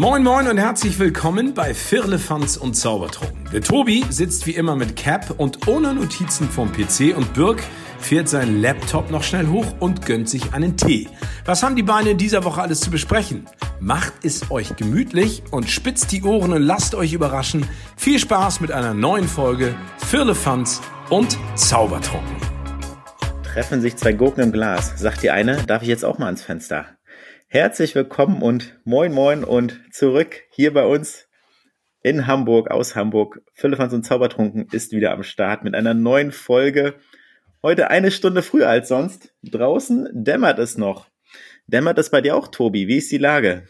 Moin Moin und herzlich willkommen bei Firlefanz und Zaubertrunken. Der Tobi sitzt wie immer mit Cap und ohne Notizen vom PC und Birk fährt seinen Laptop noch schnell hoch und gönnt sich einen Tee. Was haben die Beine in dieser Woche alles zu besprechen? Macht es euch gemütlich und spitzt die Ohren und lasst euch überraschen. Viel Spaß mit einer neuen Folge Firlefanz und Zaubertrunken. Treffen sich zwei Gurken im Glas. Sagt die eine, darf ich jetzt auch mal ans Fenster? Herzlich willkommen und moin moin und zurück hier bei uns in Hamburg, aus Hamburg. Philippans und Zaubertrunken ist wieder am Start mit einer neuen Folge. Heute eine Stunde früher als sonst. Draußen dämmert es noch. Dämmert es bei dir auch, Tobi? Wie ist die Lage?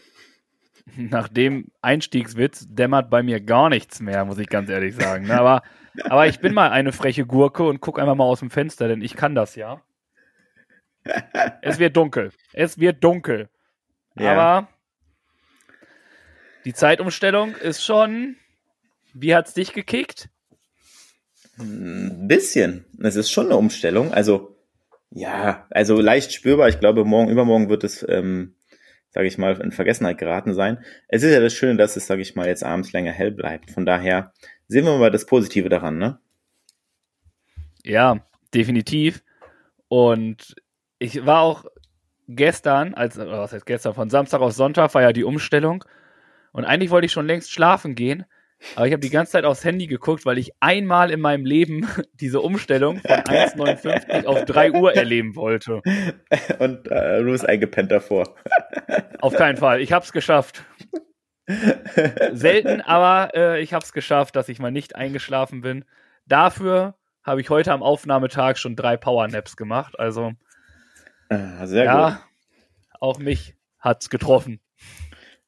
Nach dem Einstiegswitz dämmert bei mir gar nichts mehr, muss ich ganz ehrlich sagen. Ne? Aber, aber ich bin mal eine freche Gurke und gucke einfach mal aus dem Fenster, denn ich kann das ja. Es wird dunkel. Es wird dunkel. Ja. Aber die Zeitumstellung ist schon. Wie hat es dich gekickt? Ein bisschen. Es ist schon eine Umstellung. Also, ja, also leicht spürbar. Ich glaube, morgen, übermorgen wird es, ähm, sage ich mal, in Vergessenheit geraten sein. Es ist ja das Schöne, dass es, sage ich mal, jetzt abends länger hell bleibt. Von daher sehen wir mal das Positive daran, ne? Ja, definitiv. Und ich war auch gestern, als, was heißt gestern, von Samstag auf Sonntag war ja die Umstellung. Und eigentlich wollte ich schon längst schlafen gehen. Aber ich habe die ganze Zeit aufs Handy geguckt, weil ich einmal in meinem Leben diese Umstellung von 1,59 auf 3 Uhr erleben wollte. Und äh, du bist eingepennt davor. Auf keinen Fall. Ich habe es geschafft. Selten, aber äh, ich habe es geschafft, dass ich mal nicht eingeschlafen bin. Dafür habe ich heute am Aufnahmetag schon drei Powernaps gemacht. Also sehr ja, gut. Auch mich hat's getroffen.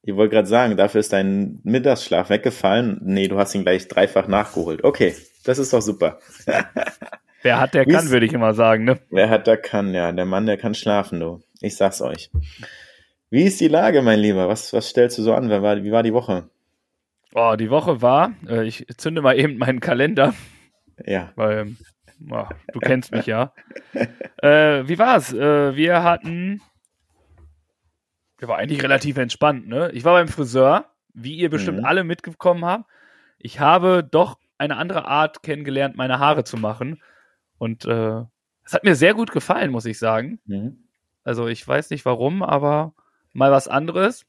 Ich wollte gerade sagen, dafür ist dein Mittagsschlaf weggefallen. Nee, du hast ihn gleich dreifach nachgeholt. Okay, das ist doch super. Wer hat, der kann, würde ich immer sagen, ne? Wer hat, der kann, ja. Der Mann, der kann schlafen, du. Ich sag's euch. Wie ist die Lage, mein Lieber? Was, was stellst du so an? Wer war, wie war die Woche? Oh, die Woche war, äh, ich zünde mal eben meinen Kalender. Ja. Weil Oh, du kennst mich ja. äh, wie war's? Äh, wir hatten. Der war eigentlich relativ entspannt, ne? Ich war beim Friseur, wie ihr bestimmt mhm. alle mitgekommen habt. Ich habe doch eine andere Art kennengelernt, meine Haare zu machen. Und äh, es hat mir sehr gut gefallen, muss ich sagen. Mhm. Also ich weiß nicht warum, aber mal was anderes.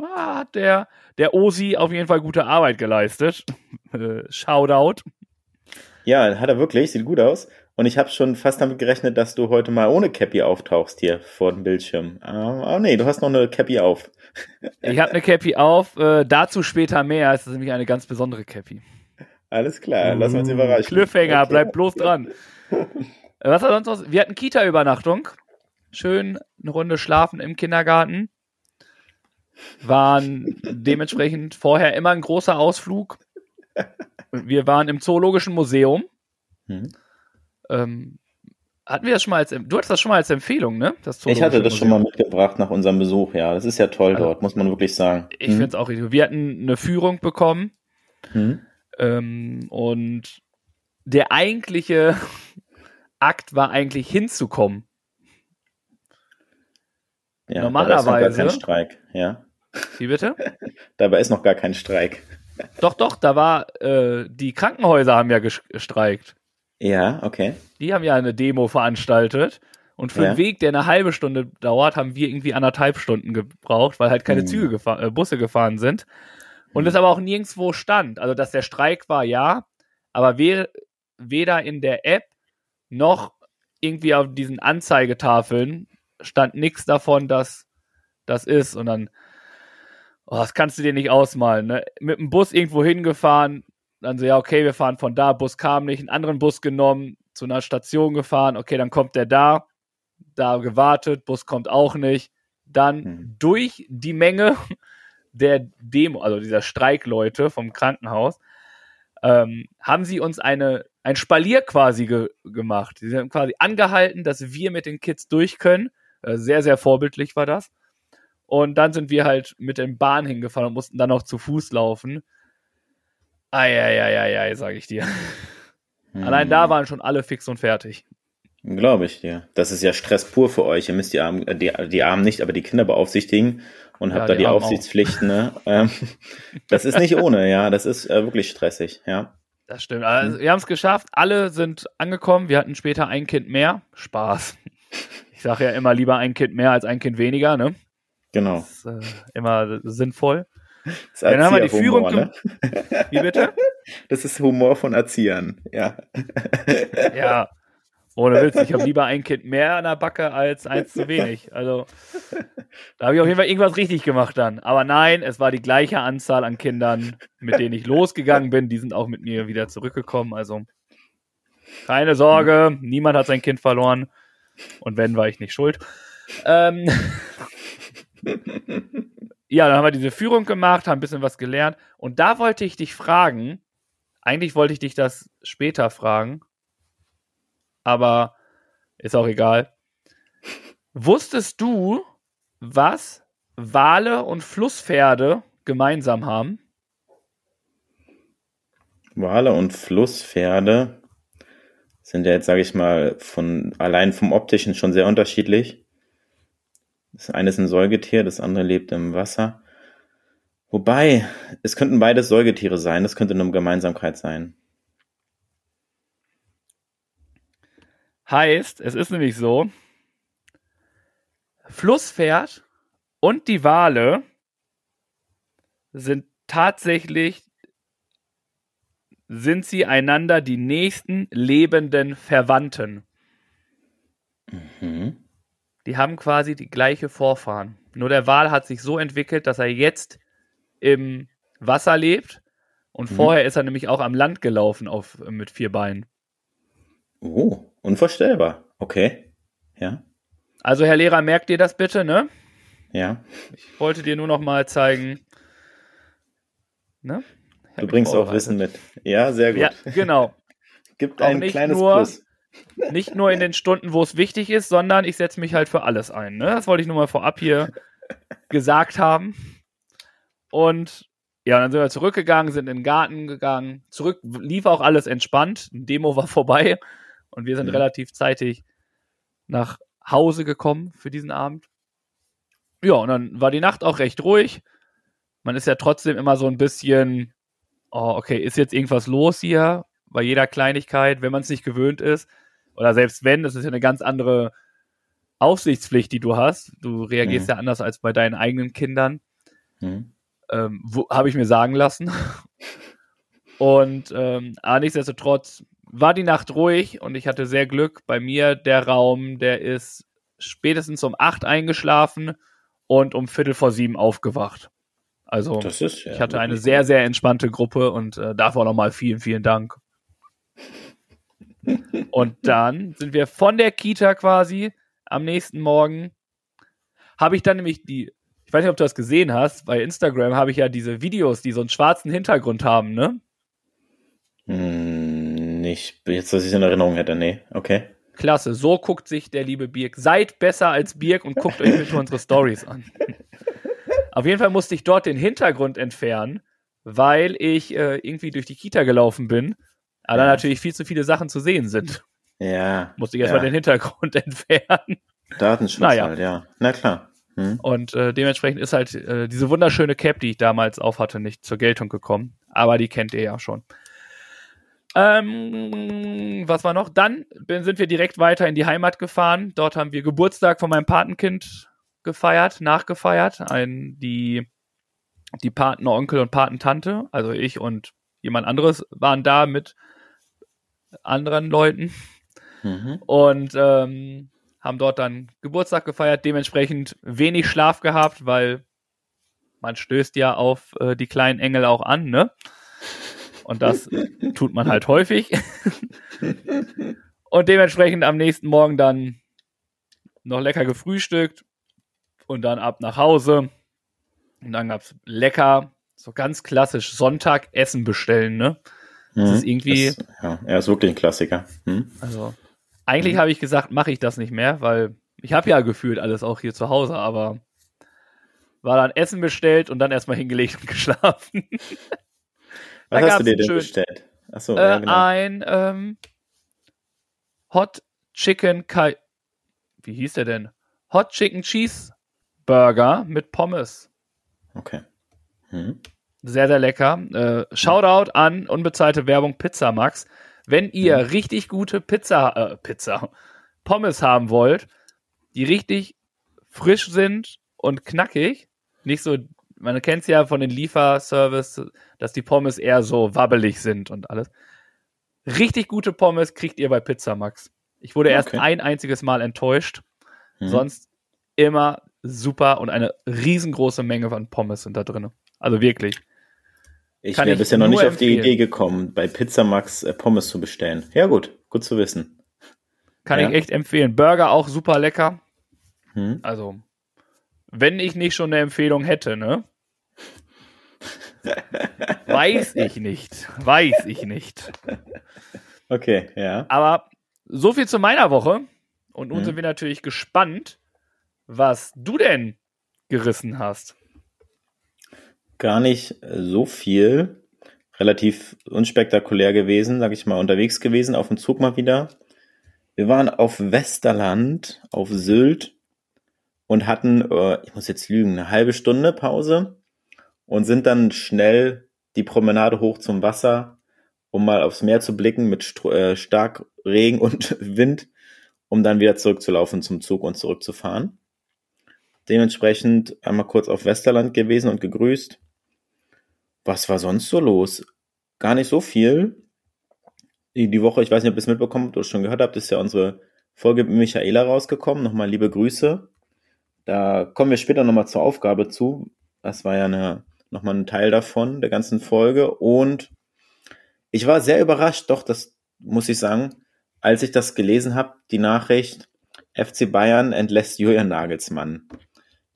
Ah, hat der, der Osi auf jeden Fall gute Arbeit geleistet. Shoutout. Ja, hat er wirklich, sieht gut aus. Und ich habe schon fast damit gerechnet, dass du heute mal ohne Cappy auftauchst hier vor dem Bildschirm. Oh, nee, du hast noch eine Cappy auf. ich habe eine Cappy auf, äh, dazu später mehr. Es ist nämlich eine ganz besondere Cappy. Alles klar, lass uns überraschen. Cliffhanger, okay. bleib bloß dran. Was war sonst noch? Wir hatten Kita-Übernachtung. Schön eine Runde schlafen im Kindergarten. Waren dementsprechend vorher immer ein großer Ausflug wir waren im Zoologischen Museum. Hm. Ähm, hatten wir das schon mal als, du hattest das schon mal als Empfehlung, ne? ich hatte das Museum. schon mal mitgebracht nach unserem Besuch, ja. Das ist ja toll also, dort, muss man wirklich sagen. Ich hm. finde es auch richtig. Wir hatten eine Führung bekommen. Hm. Ähm, und der eigentliche Akt war eigentlich hinzukommen. Ja, Normalerweise. Dabei ist noch gar kein Streik, ja. Wie bitte? dabei ist noch gar kein Streik. Doch, doch, da war, äh, die Krankenhäuser haben ja gestreikt. Ja, okay. Die haben ja eine Demo veranstaltet. Und für ja. einen Weg, der eine halbe Stunde dauert, haben wir irgendwie anderthalb Stunden gebraucht, weil halt keine hm. Züge gefahr äh, Busse gefahren sind. Und hm. es aber auch nirgendwo stand. Also, dass der Streik war, ja, aber we weder in der App noch irgendwie auf diesen Anzeigetafeln stand nichts davon, dass das ist. Und dann oh, das kannst du dir nicht ausmalen. Ne? Mit dem Bus irgendwo hingefahren, dann so, ja, okay, wir fahren von da, Bus kam nicht, einen anderen Bus genommen, zu einer Station gefahren, okay, dann kommt der da, da gewartet, Bus kommt auch nicht. Dann mhm. durch die Menge der Demo, also dieser Streikleute vom Krankenhaus, ähm, haben sie uns eine, ein Spalier quasi ge gemacht. Sie haben quasi angehalten, dass wir mit den Kids durch können. Äh, sehr, sehr vorbildlich war das. Und dann sind wir halt mit den Bahn hingefahren und mussten dann noch zu Fuß laufen. Eieieiei, sage ich dir. Hm. Allein da waren schon alle fix und fertig. Glaube ich dir. Das ist ja Stress pur für euch. Ihr müsst die Armen, äh, die, die Armen nicht, aber die Kinder beaufsichtigen und ja, habt da die, die Aufsichtspflichten. Ne? Ähm, das ist nicht ohne, ja. Das ist äh, wirklich stressig, ja. Das stimmt. Also, wir haben es geschafft. Alle sind angekommen. Wir hatten später ein Kind mehr. Spaß. Ich sage ja immer lieber ein Kind mehr als ein Kind weniger, ne? Genau. Das ist äh, immer sinnvoll. Das Dann haben wir die Führung. Ne? Wie bitte? Das ist Humor von Erziehern, ja. Ja. Ohne Witz, ich habe lieber ein Kind mehr an der Backe als eins zu wenig. Also, da habe ich auf jeden Fall irgendwas richtig gemacht dann. Aber nein, es war die gleiche Anzahl an Kindern, mit denen ich losgegangen bin. Die sind auch mit mir wieder zurückgekommen. Also, keine Sorge, niemand hat sein Kind verloren. Und wenn, war ich nicht schuld. Ähm, ja, dann haben wir diese Führung gemacht, haben ein bisschen was gelernt. Und da wollte ich dich fragen, eigentlich wollte ich dich das später fragen, aber ist auch egal. Wusstest du, was Wale und Flusspferde gemeinsam haben? Wale und Flusspferde sind ja jetzt, sage ich mal, von allein vom optischen schon sehr unterschiedlich. Das eine ist ein Säugetier, das andere lebt im Wasser. Wobei, es könnten beides Säugetiere sein, das könnte eine Gemeinsamkeit sein. Heißt, es ist nämlich so, Flusspferd und die Wale sind tatsächlich, sind sie einander die nächsten lebenden Verwandten. Mhm. Die haben quasi die gleiche Vorfahren. Nur der Wal hat sich so entwickelt, dass er jetzt im Wasser lebt und mhm. vorher ist er nämlich auch am Land gelaufen auf, mit vier Beinen. Oh. Unvorstellbar. Okay. Ja. Also, Herr Lehrer, merkt ihr das bitte, ne? Ja. Ich wollte dir nur noch mal zeigen. Ne? Du bringst auch Wissen mit. Ja, sehr gut. Ja, genau. Gibt ein kleines nur, Plus. Nicht nur in den Stunden, wo es wichtig ist, sondern ich setze mich halt für alles ein. Ne? Das wollte ich nur mal vorab hier gesagt haben. Und ja, dann sind wir zurückgegangen, sind in den Garten gegangen. Zurück lief auch alles entspannt. Ein Demo war vorbei. Und wir sind mhm. relativ zeitig nach Hause gekommen für diesen Abend. Ja, und dann war die Nacht auch recht ruhig. Man ist ja trotzdem immer so ein bisschen, oh, okay, ist jetzt irgendwas los hier bei jeder Kleinigkeit, wenn man es nicht gewöhnt ist. Oder selbst wenn, das ist ja eine ganz andere Aufsichtspflicht, die du hast. Du reagierst mhm. ja anders als bei deinen eigenen Kindern. Mhm. Ähm, Habe ich mir sagen lassen. Und ähm, aber nichtsdestotrotz war die Nacht ruhig und ich hatte sehr Glück. Bei mir der Raum, der ist spätestens um acht eingeschlafen und um Viertel vor sieben aufgewacht. Also ist, ja, ich hatte eine sehr, sehr entspannte Gruppe und äh, dafür nochmal vielen, vielen Dank. Und dann sind wir von der Kita quasi am nächsten Morgen. Habe ich dann nämlich die, ich weiß nicht, ob du das gesehen hast, bei Instagram habe ich ja diese Videos, die so einen schwarzen Hintergrund haben, ne? Hm nicht, jetzt, dass ich es in Erinnerung hätte. Nee, okay. Klasse, so guckt sich der liebe Birk. Seid besser als Birk und guckt euch bitte unsere Stories an. Auf jeden Fall musste ich dort den Hintergrund entfernen, weil ich äh, irgendwie durch die Kita gelaufen bin, aber ja. da natürlich viel zu viele Sachen zu sehen sind. Ja. Musste ich erstmal ja. den Hintergrund entfernen. Datenschutz naja. halt, ja. Na klar. Hm. Und äh, dementsprechend ist halt äh, diese wunderschöne Cap, die ich damals aufhatte, nicht zur Geltung gekommen. Aber die kennt ihr ja schon. Ähm, was war noch? Dann sind wir direkt weiter in die Heimat gefahren. Dort haben wir Geburtstag von meinem Patenkind gefeiert, nachgefeiert. Ein, die, die Patenonkel und Patentante, also ich und jemand anderes, waren da mit anderen Leuten mhm. und ähm, haben dort dann Geburtstag gefeiert. Dementsprechend wenig Schlaf gehabt, weil man stößt ja auf äh, die kleinen Engel auch an, ne? Und das tut man halt häufig. und dementsprechend am nächsten Morgen dann noch lecker gefrühstückt und dann ab nach Hause. Und dann gab es lecker, so ganz klassisch Sonntag Essen bestellen, ne? Das mhm, ist irgendwie. Das, ja, er ist wirklich ein Klassiker. Mhm. Also, eigentlich mhm. habe ich gesagt, mache ich das nicht mehr, weil ich habe ja gefühlt alles auch hier zu Hause, aber war dann Essen bestellt und dann erstmal hingelegt und geschlafen. Was hast du dir denn schön, bestellt? Achso, äh, ja, genau. Ein ähm, Hot Chicken Kai wie hieß der denn? Hot Chicken Cheese Burger mit Pommes. Okay. Hm. Sehr, sehr lecker. Äh, Shoutout an unbezahlte Werbung Pizza Max. Wenn ihr hm. richtig gute Pizza, äh, Pizza, Pommes haben wollt, die richtig frisch sind und knackig, nicht so, man kennt es ja von den Lieferservice, dass die Pommes eher so wabbelig sind und alles. Richtig gute Pommes kriegt ihr bei Pizza Max. Ich wurde erst ein einziges Mal enttäuscht. Mhm. Sonst immer super und eine riesengroße Menge von Pommes sind da drin. Also wirklich. Ich wäre bisher noch nicht auf die Idee gekommen, bei Pizza Max äh, Pommes zu bestellen. Ja, gut, gut zu wissen. Kann ja. ich echt empfehlen. Burger auch super lecker. Hm. Also, wenn ich nicht schon eine Empfehlung hätte, ne? Weiß ich nicht. Weiß ich nicht. Okay, ja. Aber so viel zu meiner Woche. Und nun hm. sind wir natürlich gespannt, was du denn gerissen hast. Gar nicht so viel. Relativ unspektakulär gewesen, sag ich mal, unterwegs gewesen, auf dem Zug mal wieder. Wir waren auf Westerland, auf Sylt und hatten, äh, ich muss jetzt lügen, eine halbe Stunde Pause und sind dann schnell die Promenade hoch zum Wasser, um mal aufs Meer zu blicken mit St äh, stark Regen und Wind, um dann wieder zurückzulaufen zum Zug und zurückzufahren. Dementsprechend einmal kurz auf Westerland gewesen und gegrüßt. Was war sonst so los? Gar nicht so viel die Woche, ich weiß nicht, ob ihr es mitbekommen habt oder schon gehört habt, ist ja unsere Folge mit Michaela rausgekommen. Nochmal liebe Grüße. Da kommen wir später nochmal zur Aufgabe zu. Das war ja nochmal ein Teil davon, der ganzen Folge. Und ich war sehr überrascht, doch, das muss ich sagen, als ich das gelesen habe, die Nachricht, FC Bayern entlässt Julian Nagelsmann.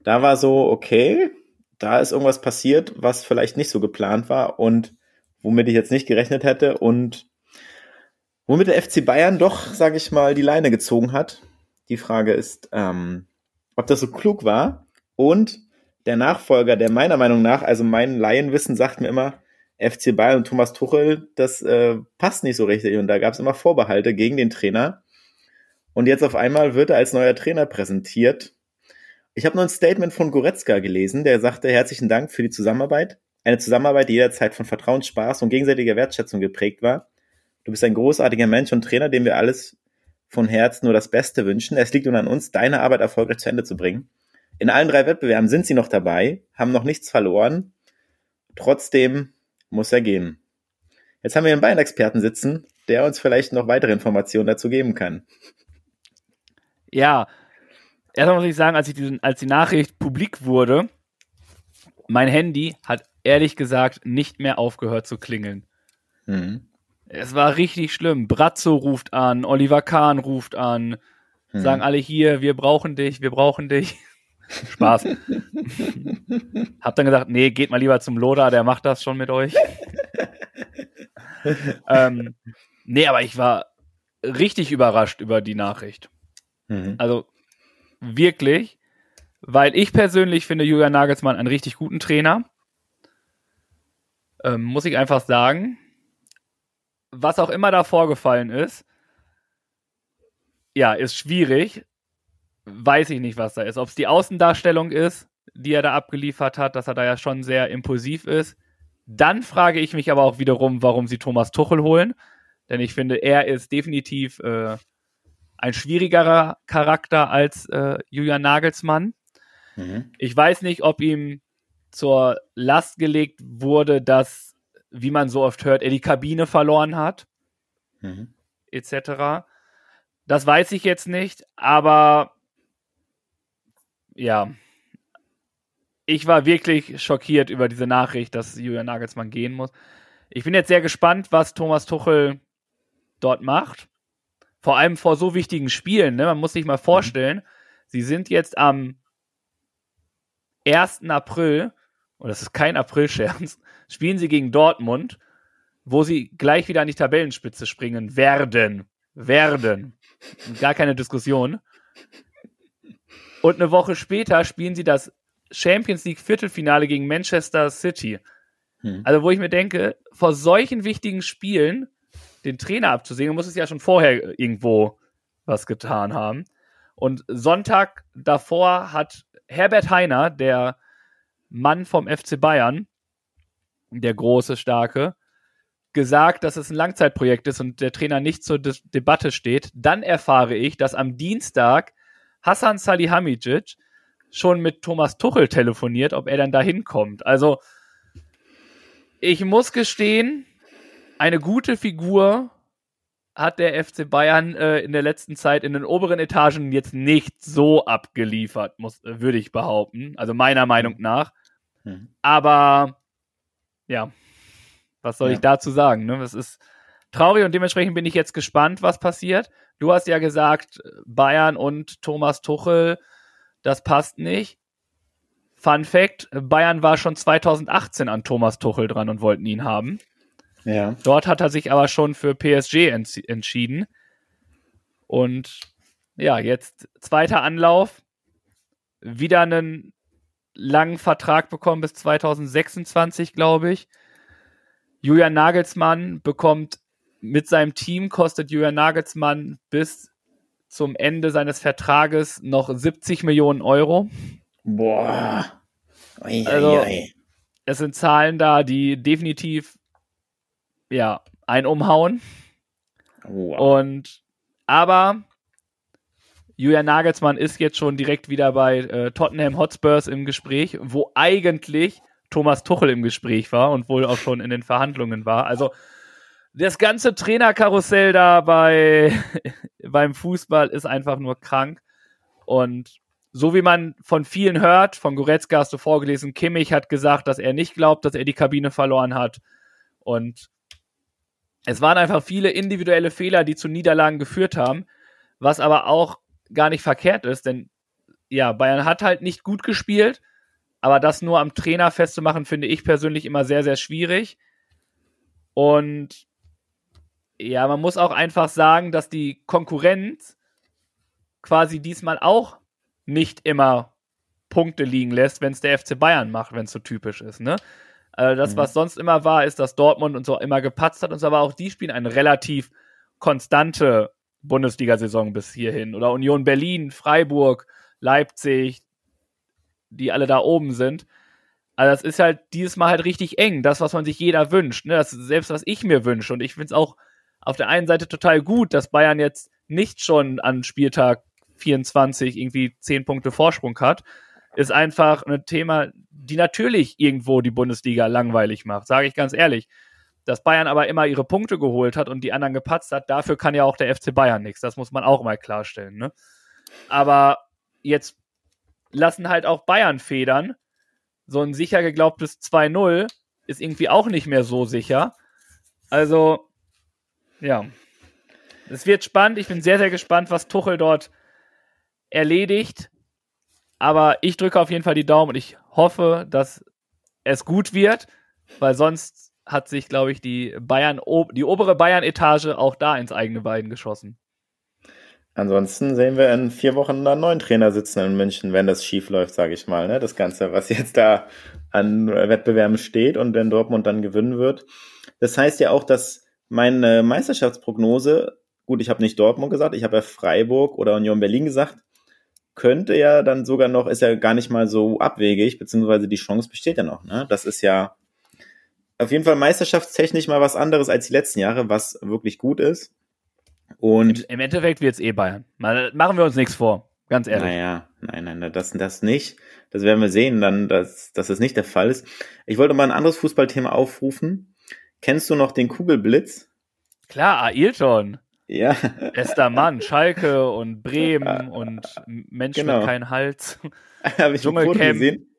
Da war so, okay, da ist irgendwas passiert, was vielleicht nicht so geplant war und womit ich jetzt nicht gerechnet hätte. Und Womit der FC Bayern doch, sage ich mal, die Leine gezogen hat. Die Frage ist, ähm, ob das so klug war. Und der Nachfolger, der meiner Meinung nach, also mein Laienwissen sagt mir immer, FC Bayern und Thomas Tuchel, das äh, passt nicht so richtig. Und da gab es immer Vorbehalte gegen den Trainer. Und jetzt auf einmal wird er als neuer Trainer präsentiert. Ich habe nur ein Statement von Goretzka gelesen, der sagte, herzlichen Dank für die Zusammenarbeit. Eine Zusammenarbeit, die jederzeit von Vertrauen, Spaß und gegenseitiger Wertschätzung geprägt war. Du bist ein großartiger Mensch und Trainer, dem wir alles von Herzen nur das Beste wünschen. Es liegt nun an uns, deine Arbeit erfolgreich zu Ende zu bringen. In allen drei Wettbewerben sind sie noch dabei, haben noch nichts verloren. Trotzdem muss er gehen. Jetzt haben wir einen Bayern-Experten sitzen, der uns vielleicht noch weitere Informationen dazu geben kann. Ja, erstmal muss ich sagen, als, ich diesen, als die Nachricht publik wurde, mein Handy hat ehrlich gesagt nicht mehr aufgehört zu klingeln. Mhm. Es war richtig schlimm. Brazzo ruft an, Oliver Kahn ruft an, hm. sagen alle hier, wir brauchen dich, wir brauchen dich. Spaß. Hab dann gesagt, nee, geht mal lieber zum Loda, der macht das schon mit euch. ähm, nee, aber ich war richtig überrascht über die Nachricht. Mhm. Also wirklich, weil ich persönlich finde Julian Nagelsmann einen richtig guten Trainer. Ähm, muss ich einfach sagen was auch immer da vorgefallen ist, ja, ist schwierig. Weiß ich nicht, was da ist. Ob es die Außendarstellung ist, die er da abgeliefert hat, dass er da ja schon sehr impulsiv ist. Dann frage ich mich aber auch wiederum, warum sie Thomas Tuchel holen. Denn ich finde, er ist definitiv äh, ein schwierigerer Charakter als äh, Julian Nagelsmann. Mhm. Ich weiß nicht, ob ihm zur Last gelegt wurde, dass wie man so oft hört, er die Kabine verloren hat, mhm. etc. Das weiß ich jetzt nicht, aber ja, ich war wirklich schockiert über diese Nachricht, dass Julian Nagelsmann gehen muss. Ich bin jetzt sehr gespannt, was Thomas Tuchel dort macht. Vor allem vor so wichtigen Spielen. Ne? Man muss sich mal vorstellen, mhm. sie sind jetzt am 1. April, und das ist kein April-Scherz, spielen sie gegen Dortmund, wo sie gleich wieder an die Tabellenspitze springen werden. Werden. Gar keine Diskussion. Und eine Woche später spielen sie das Champions League Viertelfinale gegen Manchester City. Hm. Also, wo ich mir denke, vor solchen wichtigen Spielen den Trainer abzusehen, muss es ja schon vorher irgendwo was getan haben. Und Sonntag davor hat Herbert Heiner, der Mann vom FC Bayern, der große, starke, gesagt, dass es ein Langzeitprojekt ist und der Trainer nicht zur De Debatte steht. Dann erfahre ich, dass am Dienstag Hassan Salihamidzic schon mit Thomas Tuchel telefoniert, ob er dann da hinkommt. Also, ich muss gestehen, eine gute Figur hat der FC Bayern äh, in der letzten Zeit in den oberen Etagen jetzt nicht so abgeliefert, muss, äh, würde ich behaupten. Also meiner Meinung mhm. nach. Mhm. Aber ja, was soll ja. ich dazu sagen? Ne? Das ist traurig und dementsprechend bin ich jetzt gespannt, was passiert. Du hast ja gesagt, Bayern und Thomas Tuchel, das passt nicht. Fun Fact: Bayern war schon 2018 an Thomas Tuchel dran und wollten ihn haben. Ja. Dort hat er sich aber schon für PSG ents entschieden. Und ja, jetzt zweiter Anlauf. Wieder einen langen Vertrag bekommen bis 2026, glaube ich. Julian Nagelsmann bekommt mit seinem Team, kostet Julian Nagelsmann bis zum Ende seines Vertrages noch 70 Millionen Euro. Boah. Ui, also, ui. es sind Zahlen da, die definitiv ja, ein umhauen. Wow. Und aber Julian Nagelsmann ist jetzt schon direkt wieder bei äh, Tottenham Hotspurs im Gespräch, wo eigentlich Thomas Tuchel im Gespräch war und wohl auch schon in den Verhandlungen war. Also das ganze Trainerkarussell da bei, beim Fußball ist einfach nur krank. Und so wie man von vielen hört, von Goretzka hast du vorgelesen, Kimmich hat gesagt, dass er nicht glaubt, dass er die Kabine verloren hat. Und es waren einfach viele individuelle Fehler, die zu Niederlagen geführt haben, was aber auch gar nicht verkehrt ist, denn ja, Bayern hat halt nicht gut gespielt, aber das nur am Trainer festzumachen, finde ich persönlich immer sehr, sehr schwierig. Und ja, man muss auch einfach sagen, dass die Konkurrenz quasi diesmal auch nicht immer Punkte liegen lässt, wenn es der FC Bayern macht, wenn es so typisch ist, ne? Äh, das, mhm. was sonst immer war, ist, dass Dortmund und so immer gepatzt hat und so, aber auch die spielen eine relativ konstante Bundesliga-Saison bis hierhin. Oder Union Berlin, Freiburg, Leipzig, die alle da oben sind. Also das ist halt dieses Mal halt richtig eng, das, was man sich jeder wünscht. Ne? Das ist selbst, was ich mir wünsche. Und ich finde es auch auf der einen Seite total gut, dass Bayern jetzt nicht schon an Spieltag 24 irgendwie 10 Punkte Vorsprung hat, ist einfach ein Thema, die natürlich irgendwo die Bundesliga langweilig macht, sage ich ganz ehrlich. Dass Bayern aber immer ihre Punkte geholt hat und die anderen gepatzt hat, dafür kann ja auch der FC Bayern nichts. Das muss man auch mal klarstellen. Ne? Aber jetzt lassen halt auch Bayern federn. So ein sicher geglaubtes 2-0 ist irgendwie auch nicht mehr so sicher. Also, ja. Es wird spannend. Ich bin sehr, sehr gespannt, was Tuchel dort erledigt. Aber ich drücke auf jeden Fall die Daumen und ich hoffe, dass es gut wird, weil sonst hat sich, glaube ich, die Bayern, die obere Bayern-Etage auch da ins eigene Bein geschossen. Ansonsten sehen wir in vier Wochen einen neuen Trainer sitzen in München, wenn das schief läuft, sage ich mal. Ne? Das Ganze, was jetzt da an Wettbewerben steht und wenn Dortmund dann gewinnen wird. Das heißt ja auch, dass meine Meisterschaftsprognose, gut, ich habe nicht Dortmund gesagt, ich habe ja Freiburg oder Union Berlin gesagt, könnte ja dann sogar noch, ist ja gar nicht mal so abwegig, beziehungsweise die Chance besteht ja noch. Ne? Das ist ja auf jeden Fall meisterschaftstechnisch mal was anderes als die letzten Jahre, was wirklich gut ist. Und Im, im Endeffekt wird es eh Bayern. Mal, machen wir uns nichts vor, ganz ehrlich. Naja, nein, nein, das, das nicht. Das werden wir sehen, dann, dass, dass das nicht der Fall ist. Ich wollte mal ein anderes Fußballthema aufrufen. Kennst du noch den Kugelblitz? Klar, Ailton. Ja. Bester Mann, Schalke und Bremen und Mensch genau. mit keinem Hals. Habe ich Dschungelcamp. gesehen.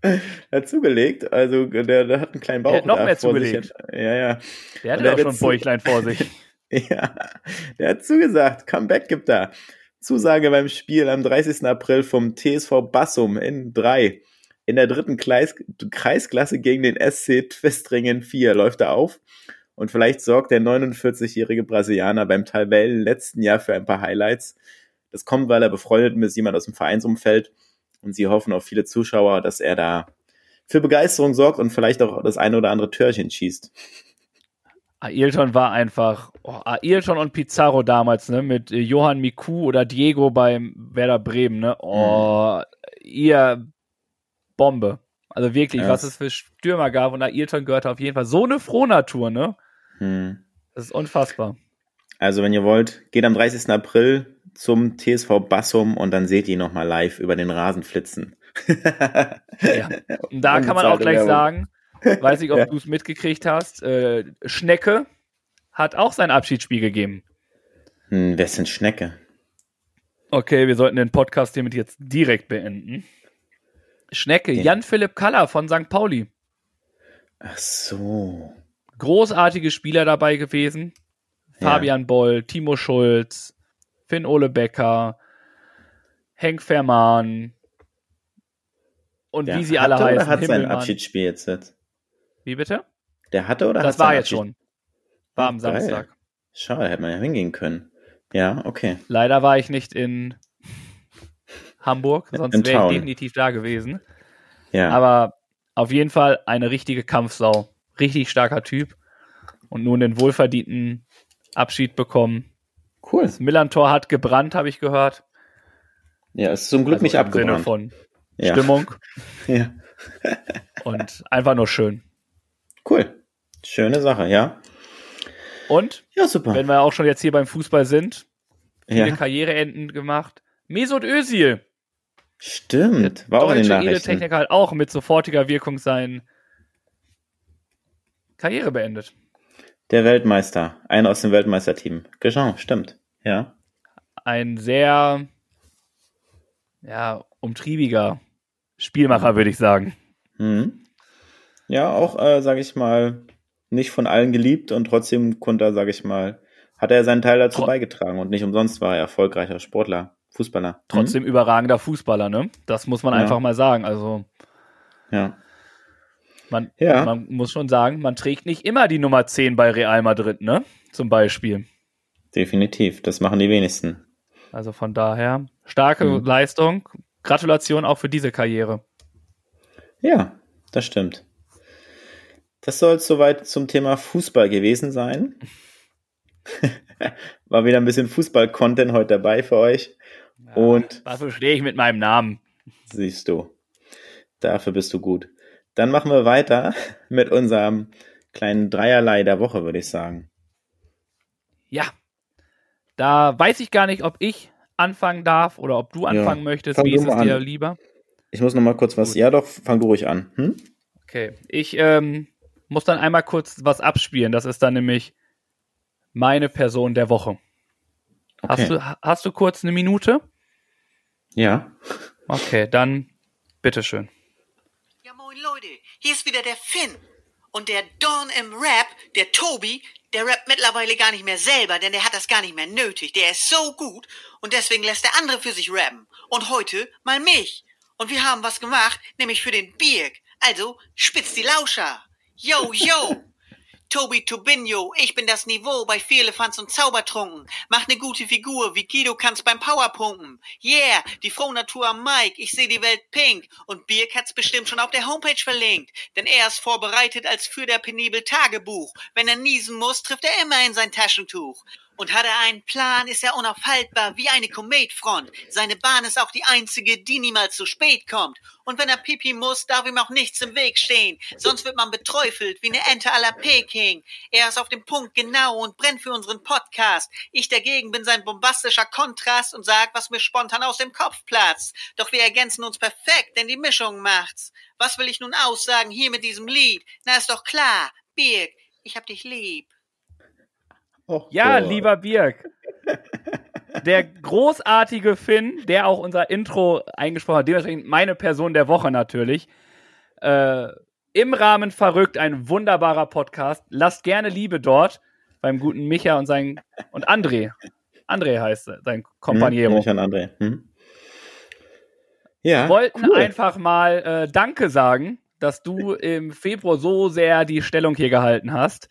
Er hat zugelegt, also der, der hat einen kleinen Bauch. Der hat noch mehr zugelegt. Ja, ja. Der hat ja auch schon ein Bäuchlein vor sich. ja, der hat zugesagt, Comeback gibt er. Zusage beim Spiel am 30. April vom TSV Bassum in 3. In der dritten Kreis, Kreisklasse gegen den SC Twistringen 4 läuft er auf. Und vielleicht sorgt der 49-jährige Brasilianer beim Tabellen letzten Jahr für ein paar Highlights. Das kommt, weil er befreundet ist jemand aus dem Vereinsumfeld. Und sie hoffen auf viele Zuschauer, dass er da für Begeisterung sorgt und vielleicht auch das eine oder andere Törchen schießt. Ailton war einfach, oh, Ailton und Pizarro damals, ne, mit Johann Miku oder Diego beim Werder Bremen, ne, oh, mhm. ihr Bombe. Also wirklich, ja. was es für Stürmer gab und Ailton gehörte auf jeden Fall so eine Frohnatur, ne? Mhm. Das ist unfassbar. Also, wenn ihr wollt, geht am 30. April zum TSV Bassum und dann seht ihr ihn nochmal live über den Rasen flitzen. ja. Und da kann man auch gleich sagen, weiß ich, ob ja. du es mitgekriegt hast, äh, Schnecke hat auch sein Abschiedsspiel gegeben. Hm, wer ist denn Schnecke? Okay, wir sollten den Podcast hiermit jetzt direkt beenden. Schnecke, ja. Jan-Philipp Kaller von St. Pauli. Ach so. Großartige Spieler dabei gewesen. Fabian Boll, Timo Schulz, Finn Ole Becker, Henk Verman und Der wie sie alle heißen. Der hat sein Abschiedsspiel jetzt. Wie bitte? Der hatte oder Das war jetzt schon. War am Samstag. Schade, hätte man ja hingehen können. Ja, okay. Leider war ich nicht in Hamburg, sonst wäre ich definitiv da gewesen. Ja. Aber auf jeden Fall eine richtige Kampfsau. Richtig starker Typ. Und nun den wohlverdienten Abschied bekommen. Cool. Das Millantor hat gebrannt, habe ich gehört. Ja, es ist zum Glück also nicht im abgebrannt. Sinne von ja. Stimmung. ja. Und einfach nur schön. Cool. Schöne Sache, ja. Und? Ja, super. Wenn wir auch schon jetzt hier beim Fußball sind, viele ja. Karriereenden gemacht. Mesut Özil. Stimmt, war auch in den Nachrichten. Techniker hat auch mit sofortiger Wirkung sein Karriere beendet. Der Weltmeister, einer aus dem Weltmeisterteam. Genau, stimmt. Ja. Ein sehr ja, umtriebiger Spielmacher, würde ich sagen. Mhm. Ja, auch, äh, sage ich mal, nicht von allen geliebt und trotzdem konnte er, sage ich mal, hat er seinen Teil dazu Tro beigetragen und nicht umsonst war er erfolgreicher Sportler, Fußballer. Trotzdem mhm. überragender Fußballer, ne? Das muss man ja. einfach mal sagen. Also. Ja. Man, ja. man muss schon sagen, man trägt nicht immer die Nummer 10 bei Real Madrid, ne? Zum Beispiel. Definitiv, das machen die wenigsten. Also von daher, starke mhm. Leistung. Gratulation auch für diese Karriere. Ja, das stimmt. Das soll es soweit zum Thema Fußball gewesen sein. War wieder ein bisschen Fußball-Content heute dabei für euch. Ja, Und dafür stehe ich mit meinem Namen. Siehst du. Dafür bist du gut. Dann machen wir weiter mit unserem kleinen Dreierlei der Woche, würde ich sagen. Ja. Da weiß ich gar nicht, ob ich anfangen darf oder ob du anfangen ja, möchtest. Wie ist es dir lieber? Ich muss noch mal kurz was. Gut. Ja, doch, fang du ruhig an. Hm? Okay. Ich ähm, muss dann einmal kurz was abspielen. Das ist dann nämlich meine Person der Woche. Okay. Hast, du, hast du kurz eine Minute? Ja. Okay, dann bitteschön. Hier ist wieder der Finn. Und der Don im Rap, der Tobi, der rappt mittlerweile gar nicht mehr selber, denn der hat das gar nicht mehr nötig. Der ist so gut und deswegen lässt der andere für sich rappen. Und heute mal mich. Und wir haben was gemacht, nämlich für den Birk. Also spitz die Lauscher. Yo, yo. Tobi Tobinho, ich bin das Niveau bei Vierlefanz und Zaubertrunken. Mach ne gute Figur, wie Guido kannst beim Powerpumpen. Yeah, die frohe Natur am Mike, ich seh die Welt pink. Und Birk hat's bestimmt schon auf der Homepage verlinkt. Denn er ist vorbereitet als für der penibel Tagebuch. Wenn er niesen muss, trifft er immer in sein Taschentuch. Und hat er einen Plan, ist er unaufhaltbar wie eine Kometfront. Seine Bahn ist auch die einzige, die niemals zu spät kommt. Und wenn er pipi muss, darf ihm auch nichts im Weg stehen. Sonst wird man beträufelt wie eine Ente à la Peking. Er ist auf dem Punkt genau und brennt für unseren Podcast. Ich dagegen bin sein bombastischer Kontrast und sag, was mir spontan aus dem Kopf platzt. Doch wir ergänzen uns perfekt, denn die Mischung macht's. Was will ich nun aussagen hier mit diesem Lied? Na, ist doch klar. Birg, ich hab dich lieb. Oh, ja, Gott. lieber Birg. Der großartige Finn, der auch unser Intro eingesprochen hat, dementsprechend meine Person der Woche natürlich. Äh, Im Rahmen verrückt, ein wunderbarer Podcast. Lasst gerne Liebe dort beim guten Micha und sein und André. André heißt sein Kompaniero. Hm, Micha und André. Hm. Ja, wollten cool. einfach mal äh, Danke sagen, dass du im Februar so sehr die Stellung hier gehalten hast.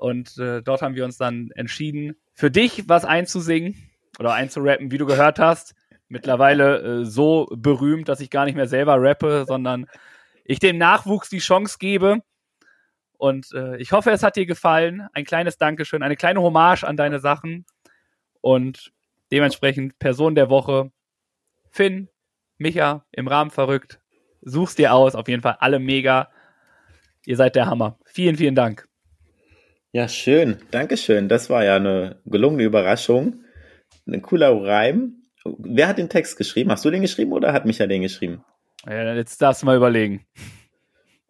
Und äh, dort haben wir uns dann entschieden, für dich was einzusingen oder einzurappen, wie du gehört hast. Mittlerweile äh, so berühmt, dass ich gar nicht mehr selber rappe, sondern ich dem Nachwuchs die Chance gebe. Und äh, ich hoffe, es hat dir gefallen. Ein kleines Dankeschön, eine kleine Hommage an deine Sachen. Und dementsprechend Person der Woche, Finn, Micha, im Rahmen verrückt. Such's dir aus, auf jeden Fall alle mega. Ihr seid der Hammer. Vielen, vielen Dank. Ja, schön. Dankeschön. Das war ja eine gelungene Überraschung. Ein cooler Reim. Wer hat den Text geschrieben? Hast du den geschrieben oder hat Micha den geschrieben? Ja, jetzt darfst du mal überlegen.